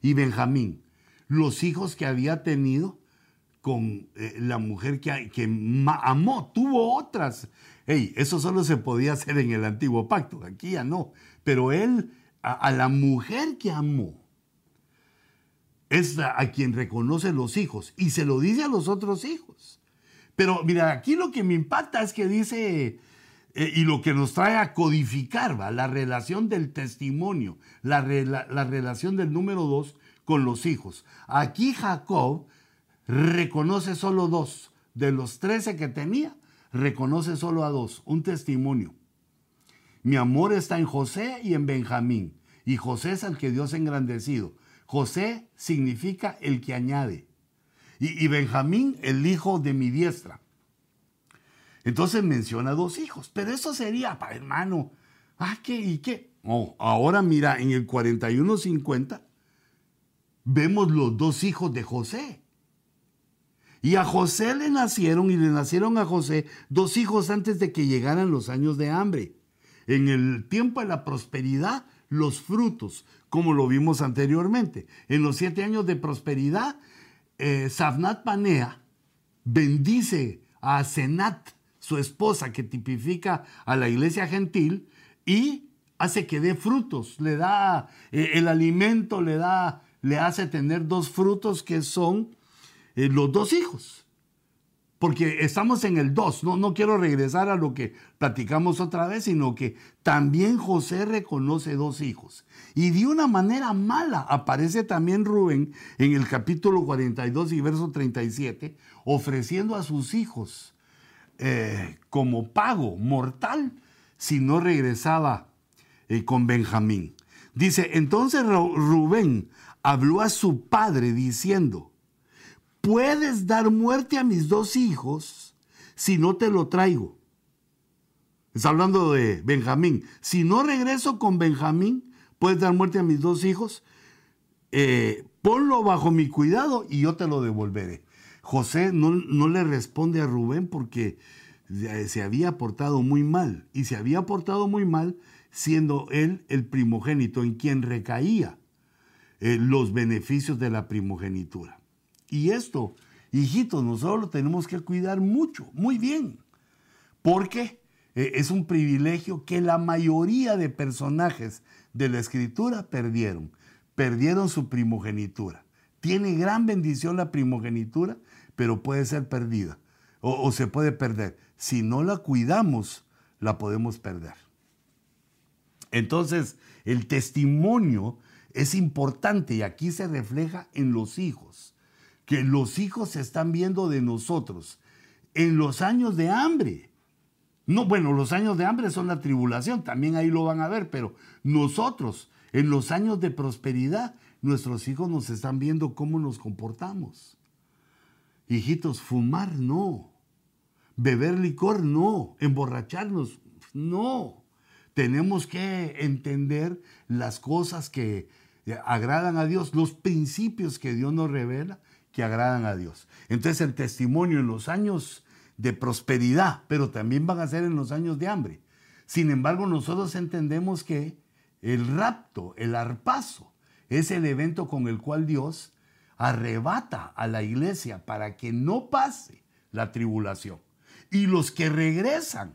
y Benjamín, los hijos que había tenido con eh, la mujer que, amó, tuvo otras. Hey, eso solo se podía hacer en el antiguo pacto, aquí ya no. Pero él, a, la mujer que amó, es a, quien reconoce los hijos y se lo dice a los otros hijos. Pero mira, aquí lo que me impacta es que dice, eh, y lo que nos trae a codificar, ¿va? la relación del testimonio, la, la relación del número dos con los hijos. Aquí Jacob reconoce solo dos. De los trece que tenía, reconoce solo a dos, un testimonio. Mi amor está en José y en Benjamín. Y José es el que Dios ha engrandecido. José significa el que añade. Y, Benjamín, el hijo de mi diestra. Entonces menciona dos hijos. Pero eso sería, para hermano. Ah, ¿qué? ¿Y qué? Oh, ahora mira, en el 41.50 vemos los dos hijos de José. Y a José le nacieron y le nacieron a José dos hijos antes de que llegaran los años de hambre. En el tiempo de la prosperidad, los frutos, como lo vimos anteriormente. En los siete años de prosperidad, eh, Savnat Panea bendice a Senat, su esposa, que tipifica a la iglesia gentil, y hace que dé frutos, le da eh, el alimento, le da, le hace tener dos frutos que son eh, los dos hijos. Porque estamos en el dos, no, no quiero regresar a lo que platicamos otra vez, sino que también José reconoce dos hijos. Y de una manera mala aparece también Rubén en el capítulo 42 y verso 37, ofreciendo a sus hijos eh, como pago mortal si no regresaba eh, con Benjamín. Dice, entonces Rubén habló a su padre diciendo, puedes dar muerte a mis dos hijos si no te lo traigo. Está hablando de Benjamín. Si no regreso con Benjamín, puedes dar muerte a mis dos hijos. Eh, ponlo bajo mi cuidado y yo te lo devolveré. José no, no le responde a Rubén porque se había portado muy mal. Y se había portado muy mal siendo él el primogénito en quien recaía eh, los beneficios de la primogenitura. Y esto, hijitos, nosotros lo tenemos que cuidar mucho, muy bien, porque eh, es un privilegio que la mayoría de personajes de la escritura perdieron, perdieron su primogenitura. Tiene gran bendición la primogenitura, pero puede ser perdida o, o se puede perder. Si no la cuidamos, la podemos perder. Entonces, el testimonio es importante y aquí se refleja en los hijos que los hijos se están viendo de nosotros en los años de hambre. No, bueno, los años de hambre son la tribulación, también ahí lo van a ver, pero nosotros, en los años de prosperidad, nuestros hijos nos están viendo cómo nos comportamos. Hijitos, fumar no. Beber licor no. Emborracharnos no. Tenemos que entender las cosas que agradan a Dios, los principios que Dios nos revela que agradan a Dios. Entonces el testimonio en los años de prosperidad, pero también van a ser en los años de hambre. Sin embargo, nosotros entendemos que el rapto, el arpazo, es el evento con el cual Dios arrebata a la iglesia para que no pase la tribulación. Y los que regresan,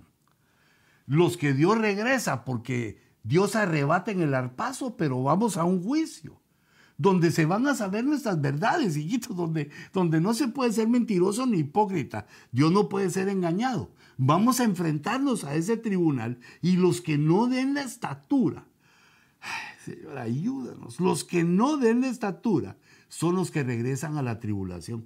los que Dios regresa, porque Dios arrebata en el arpazo, pero vamos a un juicio donde se van a saber nuestras verdades, hijitos, donde, donde no se puede ser mentiroso ni hipócrita. Dios no puede ser engañado. Vamos a enfrentarnos a ese tribunal y los que no den la estatura, Señor, ayúdanos, los que no den la estatura son los que regresan a la tribulación.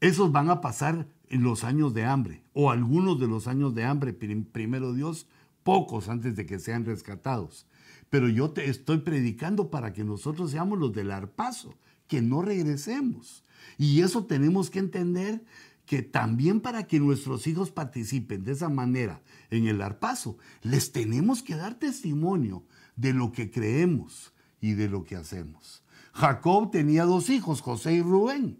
Esos van a pasar en los años de hambre, o algunos de los años de hambre, primero Dios, pocos antes de que sean rescatados. Pero yo te estoy predicando para que nosotros seamos los del arpazo, que no regresemos. Y eso tenemos que entender que también para que nuestros hijos participen de esa manera en el arpazo, les tenemos que dar testimonio de lo que creemos y de lo que hacemos. Jacob tenía dos hijos, José y Rubén.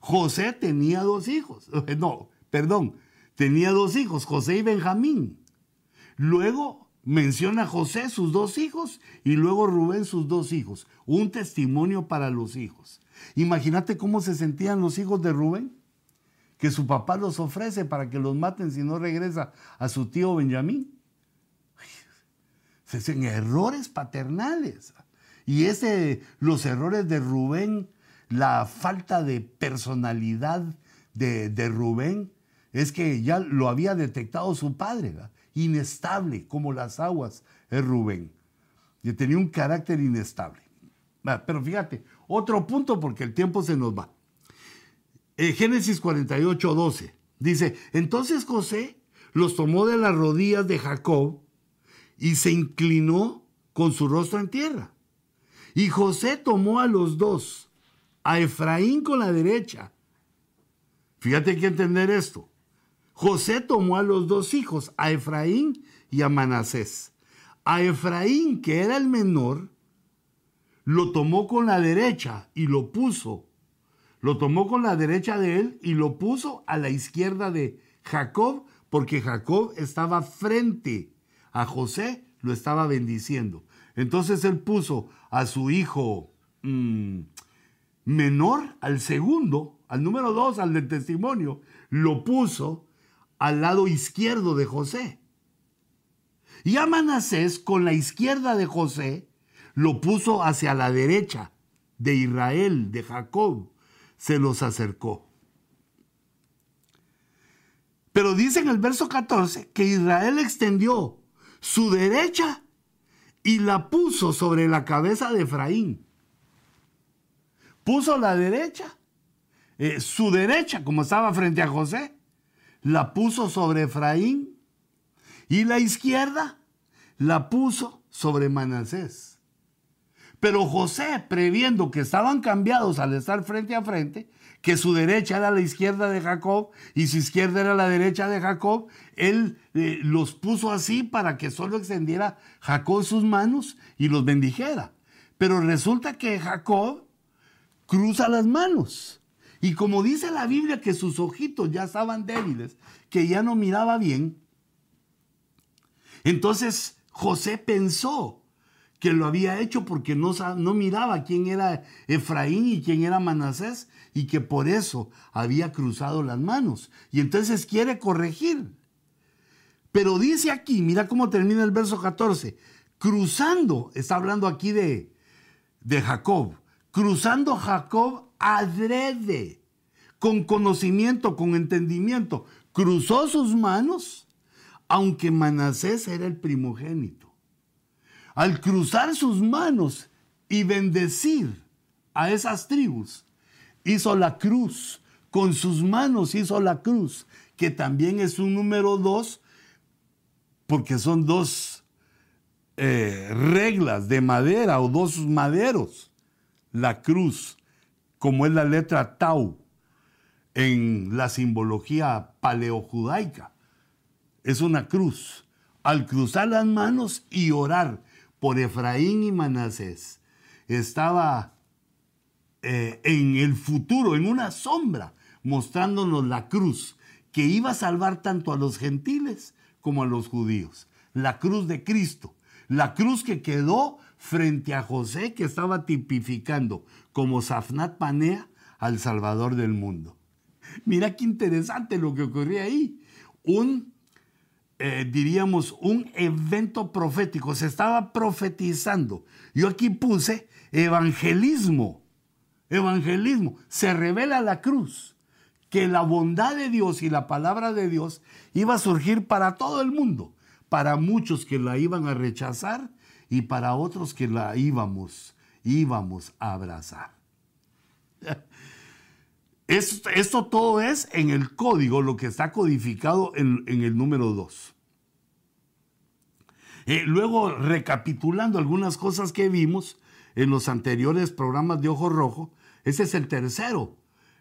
José tenía dos hijos. [laughs] No, perdón, tenía dos hijos, José y Benjamín. Luego menciona José sus dos hijos y luego Rubén sus dos hijos. Un testimonio para los hijos. Imagínate cómo se sentían los hijos de Rubén, que su papá los ofrece para que los maten si no regresa a su tío Benjamín. Se hacen errores paternales. Y ese, los errores de Rubén, la falta de personalidad de, de Rubén, es que ya lo había detectado su padre, inestable como las aguas es Rubén. Y tenía un carácter inestable. Pero fíjate, otro punto porque el tiempo se nos va. En Génesis 48, 12 dice, entonces José los tomó de las rodillas de Jacob y se inclinó con su rostro en tierra. Y José tomó a los dos, a Efraín con la derecha. Fíjate que entender esto. José tomó a los dos hijos, a Efraín y a Manasés. A Efraín, que era el menor, lo tomó con la derecha y lo puso. Lo tomó con la derecha de él y lo puso a la izquierda de Jacob, porque Jacob estaba frente a José, lo estaba bendiciendo. Entonces él puso a su hijo mm, menor, al segundo, al número dos, al del testimonio, lo puso al lado izquierdo de José. Y a Manasés, con la izquierda de José, lo puso hacia la derecha de Israel, de Jacob, se los acercó. Pero dice en el verso 14 que Israel extendió su derecha y la puso sobre la cabeza de Efraín. Puso la derecha, eh, su derecha, como estaba frente a José, la puso sobre Efraín y la izquierda la puso sobre Manasés. Pero José, previendo que estaban cambiados al estar frente a frente, que su derecha era la izquierda de Jacob y su izquierda era la derecha de Jacob, él eh, los puso así para que solo extendiera Jacob sus manos y los bendijera. Pero resulta que Jacob cruza las manos y como dice la Biblia que sus ojitos ya estaban débiles, que ya no miraba bien, entonces José pensó que lo había hecho porque no, no miraba quién era Efraín y quién era Manasés y que por eso había cruzado las manos. Y entonces quiere corregir. Pero dice aquí, mira cómo termina el verso 14, cruzando, está hablando aquí de, de Jacob, cruzando Jacob adrede, con conocimiento, con entendimiento, cruzó sus manos, aunque Manasés era el primogénito. Al cruzar sus manos y bendecir a esas tribus, hizo la cruz, con sus manos hizo la cruz, que también es un número dos, porque son dos eh, reglas de madera o dos maderos. La cruz como es la letra Tau en la simbología paleojudaica. Es una cruz. Al cruzar las manos y orar por Efraín y Manasés, estaba eh, en el futuro, en una sombra, mostrándonos la cruz que iba a salvar tanto a los gentiles como a los judíos. La cruz de Cristo, la cruz que quedó frente a José que estaba tipificando como Safnat Panea al Salvador del mundo. Mira qué interesante lo que ocurría ahí. Un, eh, diríamos, un evento profético. Se estaba profetizando. Yo aquí puse evangelismo. Evangelismo. Se revela la cruz. Que la bondad de Dios y la palabra de Dios iba a surgir para todo el mundo. Para muchos que la iban a rechazar y para otros que la íbamos, íbamos a abrazar. [laughs] Esto, todo es en el código, lo que está codificado en, el número 2. Eh, luego, recapitulando algunas cosas que vimos en los anteriores programas de Ojo Rojo, ese es el tercero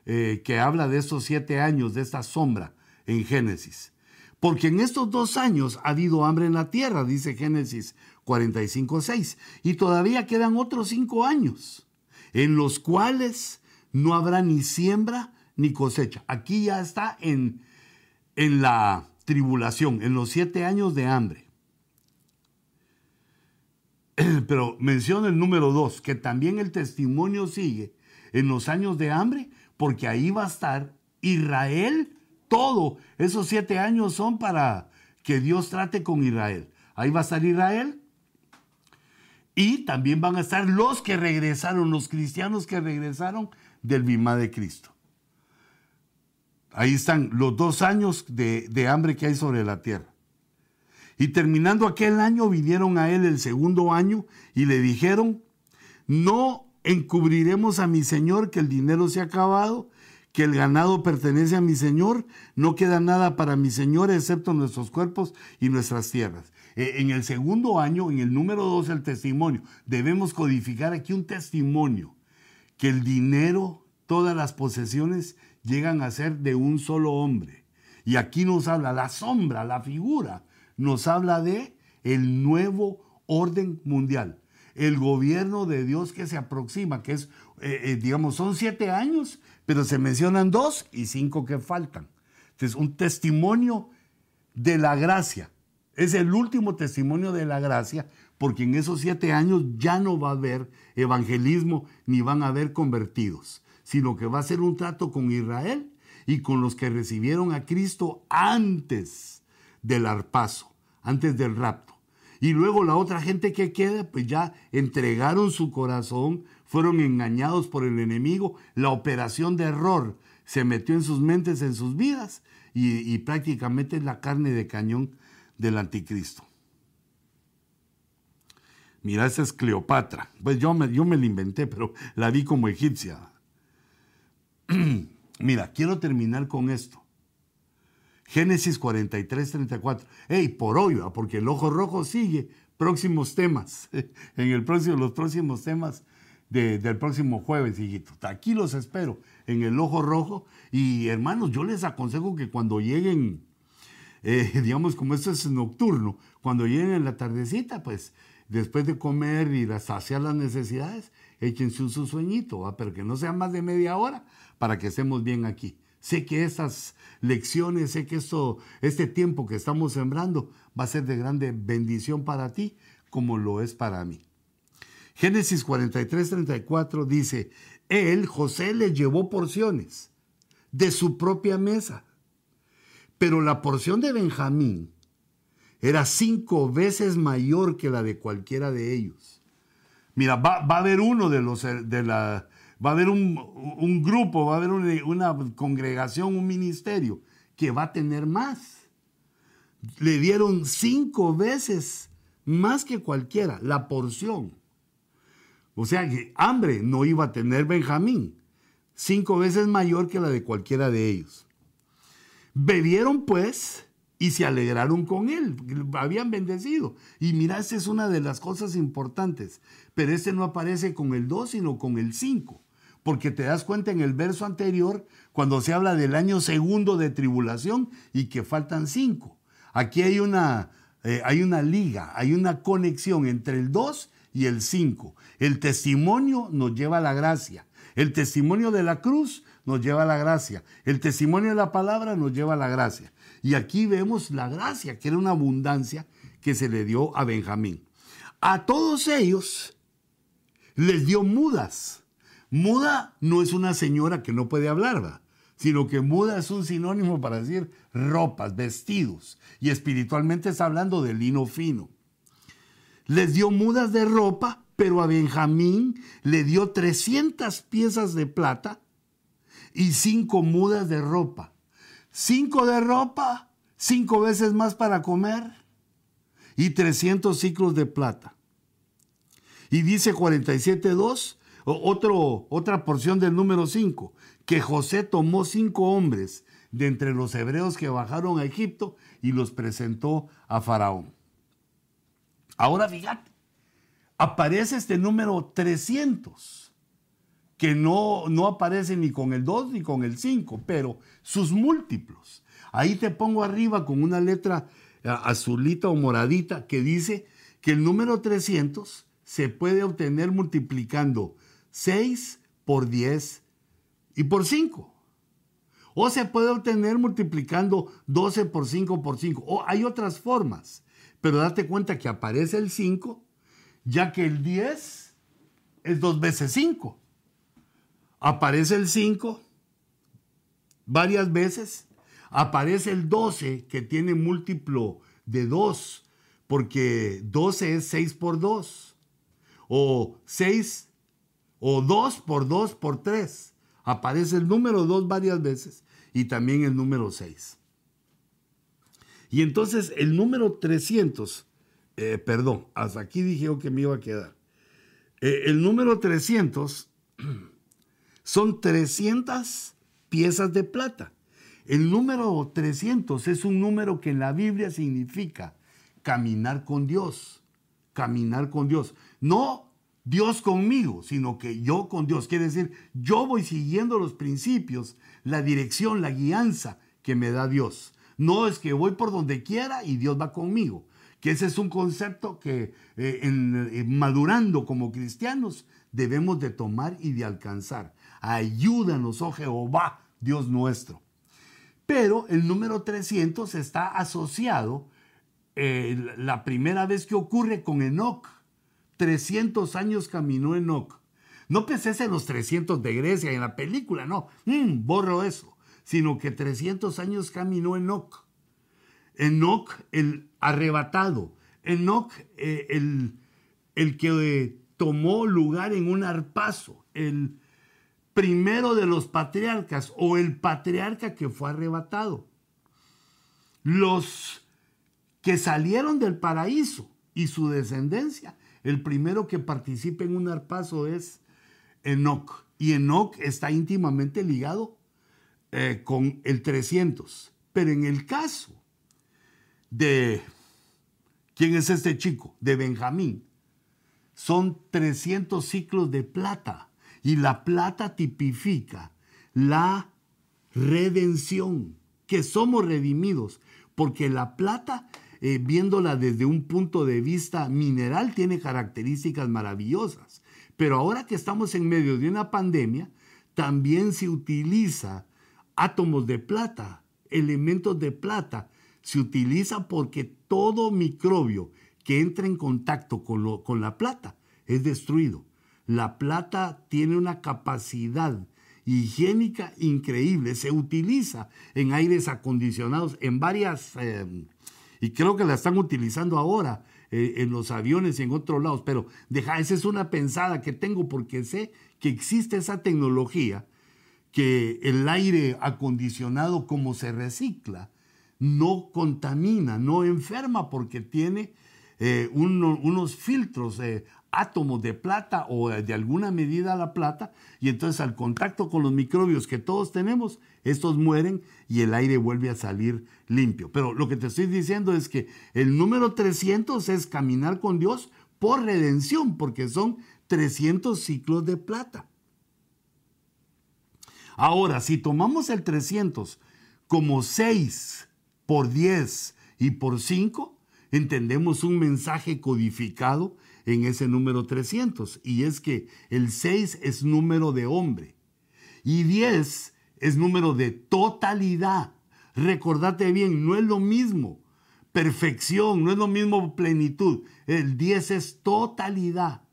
eh, que habla de estos siete años, de esta sombra en Génesis. Porque en estos dos años ha habido hambre en la tierra, dice Génesis 45, 6. Y todavía quedan otros cinco años en los cuales no habrá ni siembra ni cosecha. Aquí ya está en, en la tribulación, en los siete años de hambre. [clears throat] Pero menciona el número dos, que también el testimonio sigue en los años de hambre, porque ahí va a estar Israel todo. Esos siete años son para que Dios trate con Israel. Ahí va a estar Israel. Y también van a estar los que regresaron, los cristianos que regresaron del Bimá de Cristo. Ahí están los dos años de, de hambre que hay sobre la tierra. Y terminando aquel año vinieron a él el segundo año y le dijeron, no encubriremos a mi señor que el dinero se ha acabado, que el ganado pertenece a mi señor, no queda nada para mi señor excepto nuestros cuerpos y nuestras tierras. Eh, en el segundo año, en el número dos, el testimonio. Debemos codificar aquí un testimonio, que el dinero, todas las posesiones llegan a ser de un solo hombre. Y aquí nos habla la sombra, la figura nos habla de el nuevo orden mundial, el gobierno de Dios que se aproxima, que es, eh, eh, digamos, son siete años, pero se mencionan dos y cinco que faltan. Entonces, un testimonio de la gracia. Es el último testimonio de la gracia, porque en esos siete años ya no va a haber evangelismo ni van a haber convertidos, sino que va a ser un trato con Israel y con los que recibieron a Cristo antes del arpazo antes del rapto. Y luego la otra gente que queda, pues ya entregaron su corazón, fueron engañados por el enemigo, la operación de error se metió en sus mentes, en sus vidas, y, prácticamente es la carne de cañón del anticristo. Mira, esa es Cleopatra. Pues yo me, yo me la inventé, pero la vi como egipcia. [clears throat] Mira, quiero terminar con esto. Génesis 43, 34. Hey, por hoy, porque el ojo rojo sigue. Próximos temas. [laughs] En el próximo, los próximos temas del próximo jueves, hijito. Aquí los espero en el ojo rojo. Y hermanos, yo les aconsejo que cuando lleguen, eh, [laughs] digamos, como esto es nocturno, cuando lleguen en la tardecita, pues después de comer y saciar las necesidades, échense un su sueñito, pero que no sea más de media hora para que estemos bien aquí. Sé que estas lecciones, sé que esto, este tiempo que estamos sembrando va a ser de grande bendición para ti, como lo es para mí. Génesis 43, 34 dice, Él, José, le llevó porciones de su propia mesa, pero la porción de Benjamín era cinco veces mayor que la de cualquiera de ellos. Mira, va, va a haber uno de los de la, va a haber un, grupo, va a haber una, congregación, un ministerio que va a tener más. Le dieron cinco veces más que cualquiera la porción. O sea que hambre no iba a tener Benjamín, cinco veces mayor que la de cualquiera de ellos. Bebieron pues y se alegraron con él, habían bendecido. Y mira, esa es una de las cosas importantes, pero este no aparece con el 2, sino con el 5 porque te das cuenta en el verso anterior cuando se habla del año segundo de tribulación y que faltan cinco. Aquí hay una, eh, hay una liga, hay una conexión entre el 2 y el 5. El testimonio nos lleva a la gracia. El testimonio de la cruz nos lleva a la gracia. El testimonio de la palabra nos lleva a la gracia. Y aquí vemos la gracia, que era una abundancia que se le dio a Benjamín. A todos ellos les dio mudas Muda no es una señora que no puede hablar, sino que muda es un sinónimo para decir ropas, vestidos. Y espiritualmente está hablando de lino fino. Les dio mudas de ropa, pero a Benjamín le dio 300 piezas de plata y cinco mudas de ropa. Cinco de ropa, cinco veces más para comer y 300 ciclos de plata. Y dice 47.2, otro, otra porción del número 5, que José tomó cinco hombres de entre los hebreos que bajaron a Egipto y los presentó a Faraón. Ahora fíjate, aparece este número 300, que no, no aparece ni con el 2 ni con el 5, pero sus múltiplos. Ahí te pongo arriba con una letra eh, azulita o moradita que dice que el número 300 se puede obtener multiplicando 6 por 10 y por 5. O se puede obtener multiplicando 12 por 5 por 5. O hay otras formas. Pero date cuenta que aparece el 5, ya que el 10 es 2 veces 5. Aparece el 5 varias veces. Aparece el 12 que tiene múltiplo de 2, porque 12 es 6 por 2. O 6 o 2 por 2 por 3. Aparece el número 2 varias veces y también el número 6. Y entonces el número 300, eh, perdón, hasta aquí dije yo que me iba a quedar. Eh, el número 300 [clears throat] son 300 piezas de plata. El número 300 es un número que en la Biblia significa caminar con Dios, caminar con Dios. No Dios conmigo, sino que yo con Dios. Quiere decir, yo voy siguiendo los principios, la dirección, la guianza que me da Dios. No es que voy por donde quiera y Dios va conmigo. Que ese es un concepto que eh, en, madurando como cristianos debemos de tomar y de alcanzar. Ayúdanos, oh Jehová, Dios nuestro. Pero el número 300 está asociado eh, la primera vez que ocurre con Enoch. 300 años caminó Enoch. No penses en los 300 de Grecia en la película, no, mm, borro eso, sino que 300 años caminó Enoch. Enoch el arrebatado, Enoch eh, el, el, que eh, tomó lugar en un arpazo, el primero de los patriarcas o el patriarca que fue arrebatado. Los que salieron del paraíso y su descendencia el primero que participa en un arpazo es Enoch. Y Enoch está íntimamente ligado eh, con el 300. Pero en el caso de, ¿quién es este chico? De Benjamín. Son 300 ciclos de plata. Y la plata tipifica la redención, que somos redimidos, porque la plata eh, viéndola desde un punto de vista mineral, tiene características maravillosas. Pero ahora que estamos en medio de una pandemia, también se utiliza átomos de plata, elementos de plata. Se utiliza porque todo microbio que entra en contacto con, con la plata es destruido. La plata tiene una capacidad higiénica increíble. Se utiliza en aires acondicionados, en varias eh, y creo que la están utilizando ahora eh, en los aviones y en otros lados, pero deja, esa es una pensada que tengo porque sé que existe esa tecnología que el aire acondicionado como se recicla no contamina, no enferma porque tiene eh, unos filtros eh, átomos de plata o de alguna medida la plata, y entonces al contacto con los microbios que todos tenemos, estos mueren y el aire vuelve a salir limpio. Pero lo que te estoy diciendo es que el número 300 es caminar con Dios por redención, porque son 300 ciclos de plata. Ahora, si tomamos el 300 como 6 por 10 y por 5, entendemos un mensaje codificado en ese número 300. Y es que el 6 es número de hombre y 10 es número de totalidad. Recordate bien, no es lo mismo perfección, no es lo mismo plenitud. El 10 es totalidad.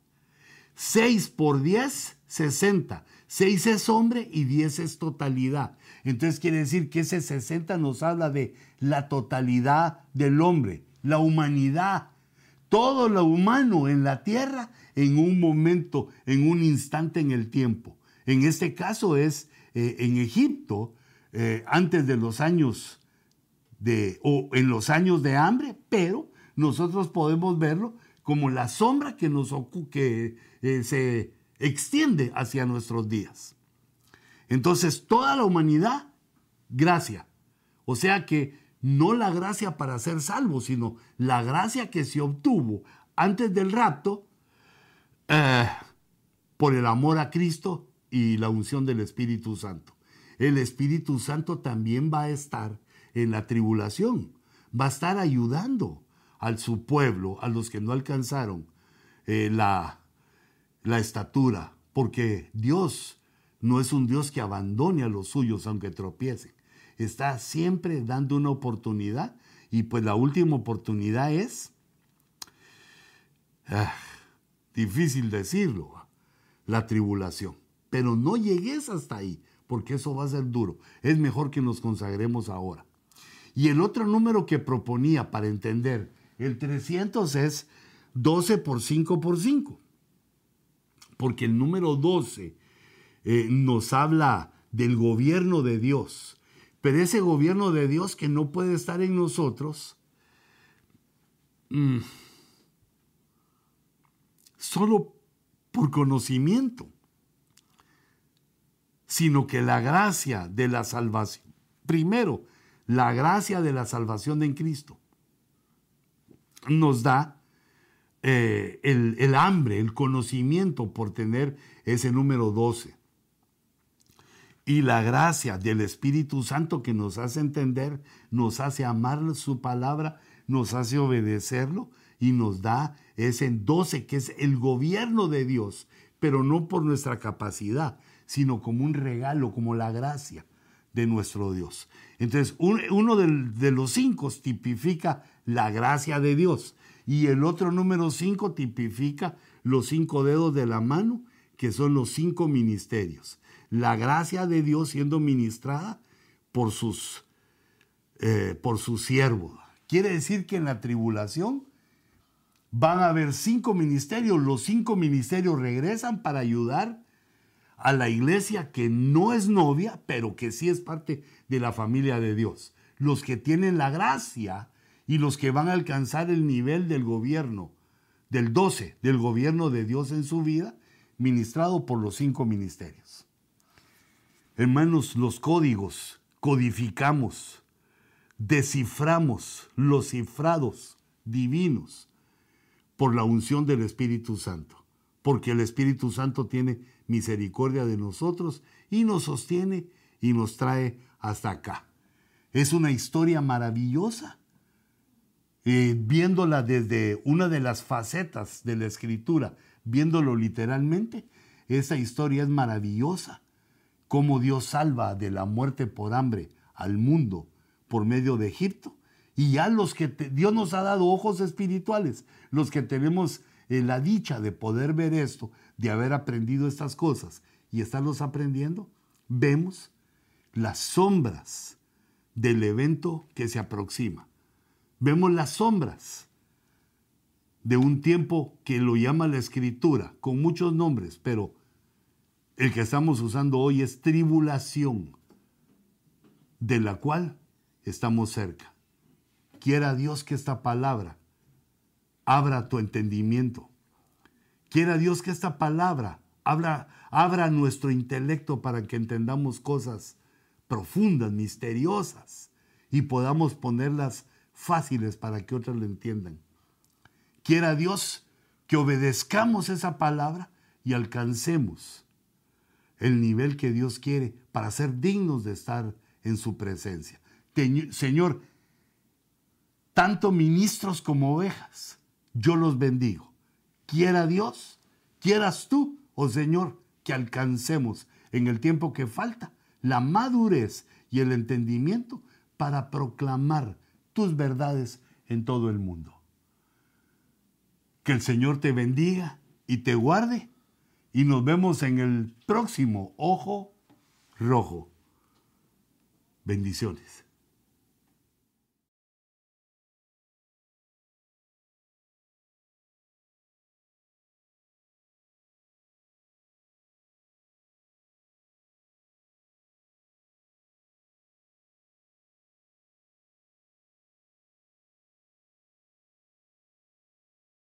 6 por 10, 60. 6 es hombre y 10 es totalidad. Entonces quiere decir que ese 60 nos habla de la totalidad del hombre, la humanidad, todo lo humano en la tierra en un momento, en un instante en el tiempo. En este caso es eh, en Egipto, eh, antes de los años de, o en los años de hambre, pero nosotros podemos verlo como la sombra que, nos, que eh, se extiende hacia nuestros días. Entonces, toda la humanidad, gracia. O sea que no la gracia para ser salvo, sino la gracia que se obtuvo antes del rapto eh, por el amor a Cristo y la unción del Espíritu Santo. El Espíritu Santo también va a estar en la tribulación, va a estar ayudando a su pueblo, a los que no alcanzaron eh, la, la estatura, porque Dios no es un Dios que abandone a los suyos aunque tropiecen. Está siempre dando una oportunidad y pues la última oportunidad es, ah, difícil decirlo, la tribulación. Pero no llegues hasta ahí, porque eso va a ser duro. Es mejor que nos consagremos ahora. Y el otro número que proponía para entender el 300 es 12 por 5 por 5. Porque el número 12 eh, nos habla del gobierno de Dios. Pero ese gobierno de Dios que no puede estar en nosotros, mm, solo por conocimiento, sino que la gracia de la salvación, primero, la gracia de la salvación en Cristo, nos da eh, el, hambre, el conocimiento por tener ese número 12. Y la gracia del Espíritu Santo que nos hace entender, nos hace amar su palabra, nos hace obedecerlo y nos da ese 12 que es el gobierno de Dios, pero no por nuestra capacidad, sino como un regalo, como la gracia de nuestro Dios. Entonces, uno de los cinco tipifica la gracia de Dios y el otro número cinco tipifica los cinco dedos de la mano, que son los cinco ministerios. La gracia de Dios siendo ministrada por sus, eh, por sus siervos. Quiere decir que en la tribulación van a haber cinco ministerios. Los cinco ministerios regresan para ayudar a la iglesia que no es novia, pero que sí es parte de la familia de Dios. Los que tienen la gracia y los que van a alcanzar el nivel del gobierno, del 12, del gobierno de Dios en su vida, ministrado por los cinco ministerios. Hermanos, los códigos codificamos, desciframos los cifrados divinos por la unción del Espíritu Santo, porque el Espíritu Santo tiene misericordia de nosotros y nos sostiene y nos trae hasta acá. Es una historia maravillosa, eh, viéndola desde una de las facetas de la escritura, viéndolo literalmente, esa historia es maravillosa, cómo Dios salva de la muerte por hambre al mundo por medio de Egipto y ya los que Dios nos ha dado ojos espirituales, los que tenemos eh, la dicha de poder ver esto, de haber aprendido estas cosas y estarlos aprendiendo, vemos las sombras del evento que se aproxima. Vemos las sombras de un tiempo que lo llama la escritura, con muchos nombres, pero el que estamos usando hoy es tribulación, de la cual estamos cerca. Quiera Dios que esta palabra abra tu entendimiento. Quiera Dios que esta palabra abra, abra nuestro intelecto para que entendamos cosas profundas, misteriosas, y podamos ponerlas fáciles para que otros lo entiendan. Quiera Dios que obedezcamos esa palabra y alcancemos el nivel que Dios quiere para ser dignos de estar en su presencia. Señor, tanto ministros como ovejas. Yo los bendigo. Quiera Dios, quieras tú, oh Señor, que alcancemos en el tiempo que falta la madurez y el entendimiento para proclamar tus verdades en todo el mundo. Que el Señor te bendiga y te guarde y nos vemos en el próximo Ojo Rojo. Bendiciones.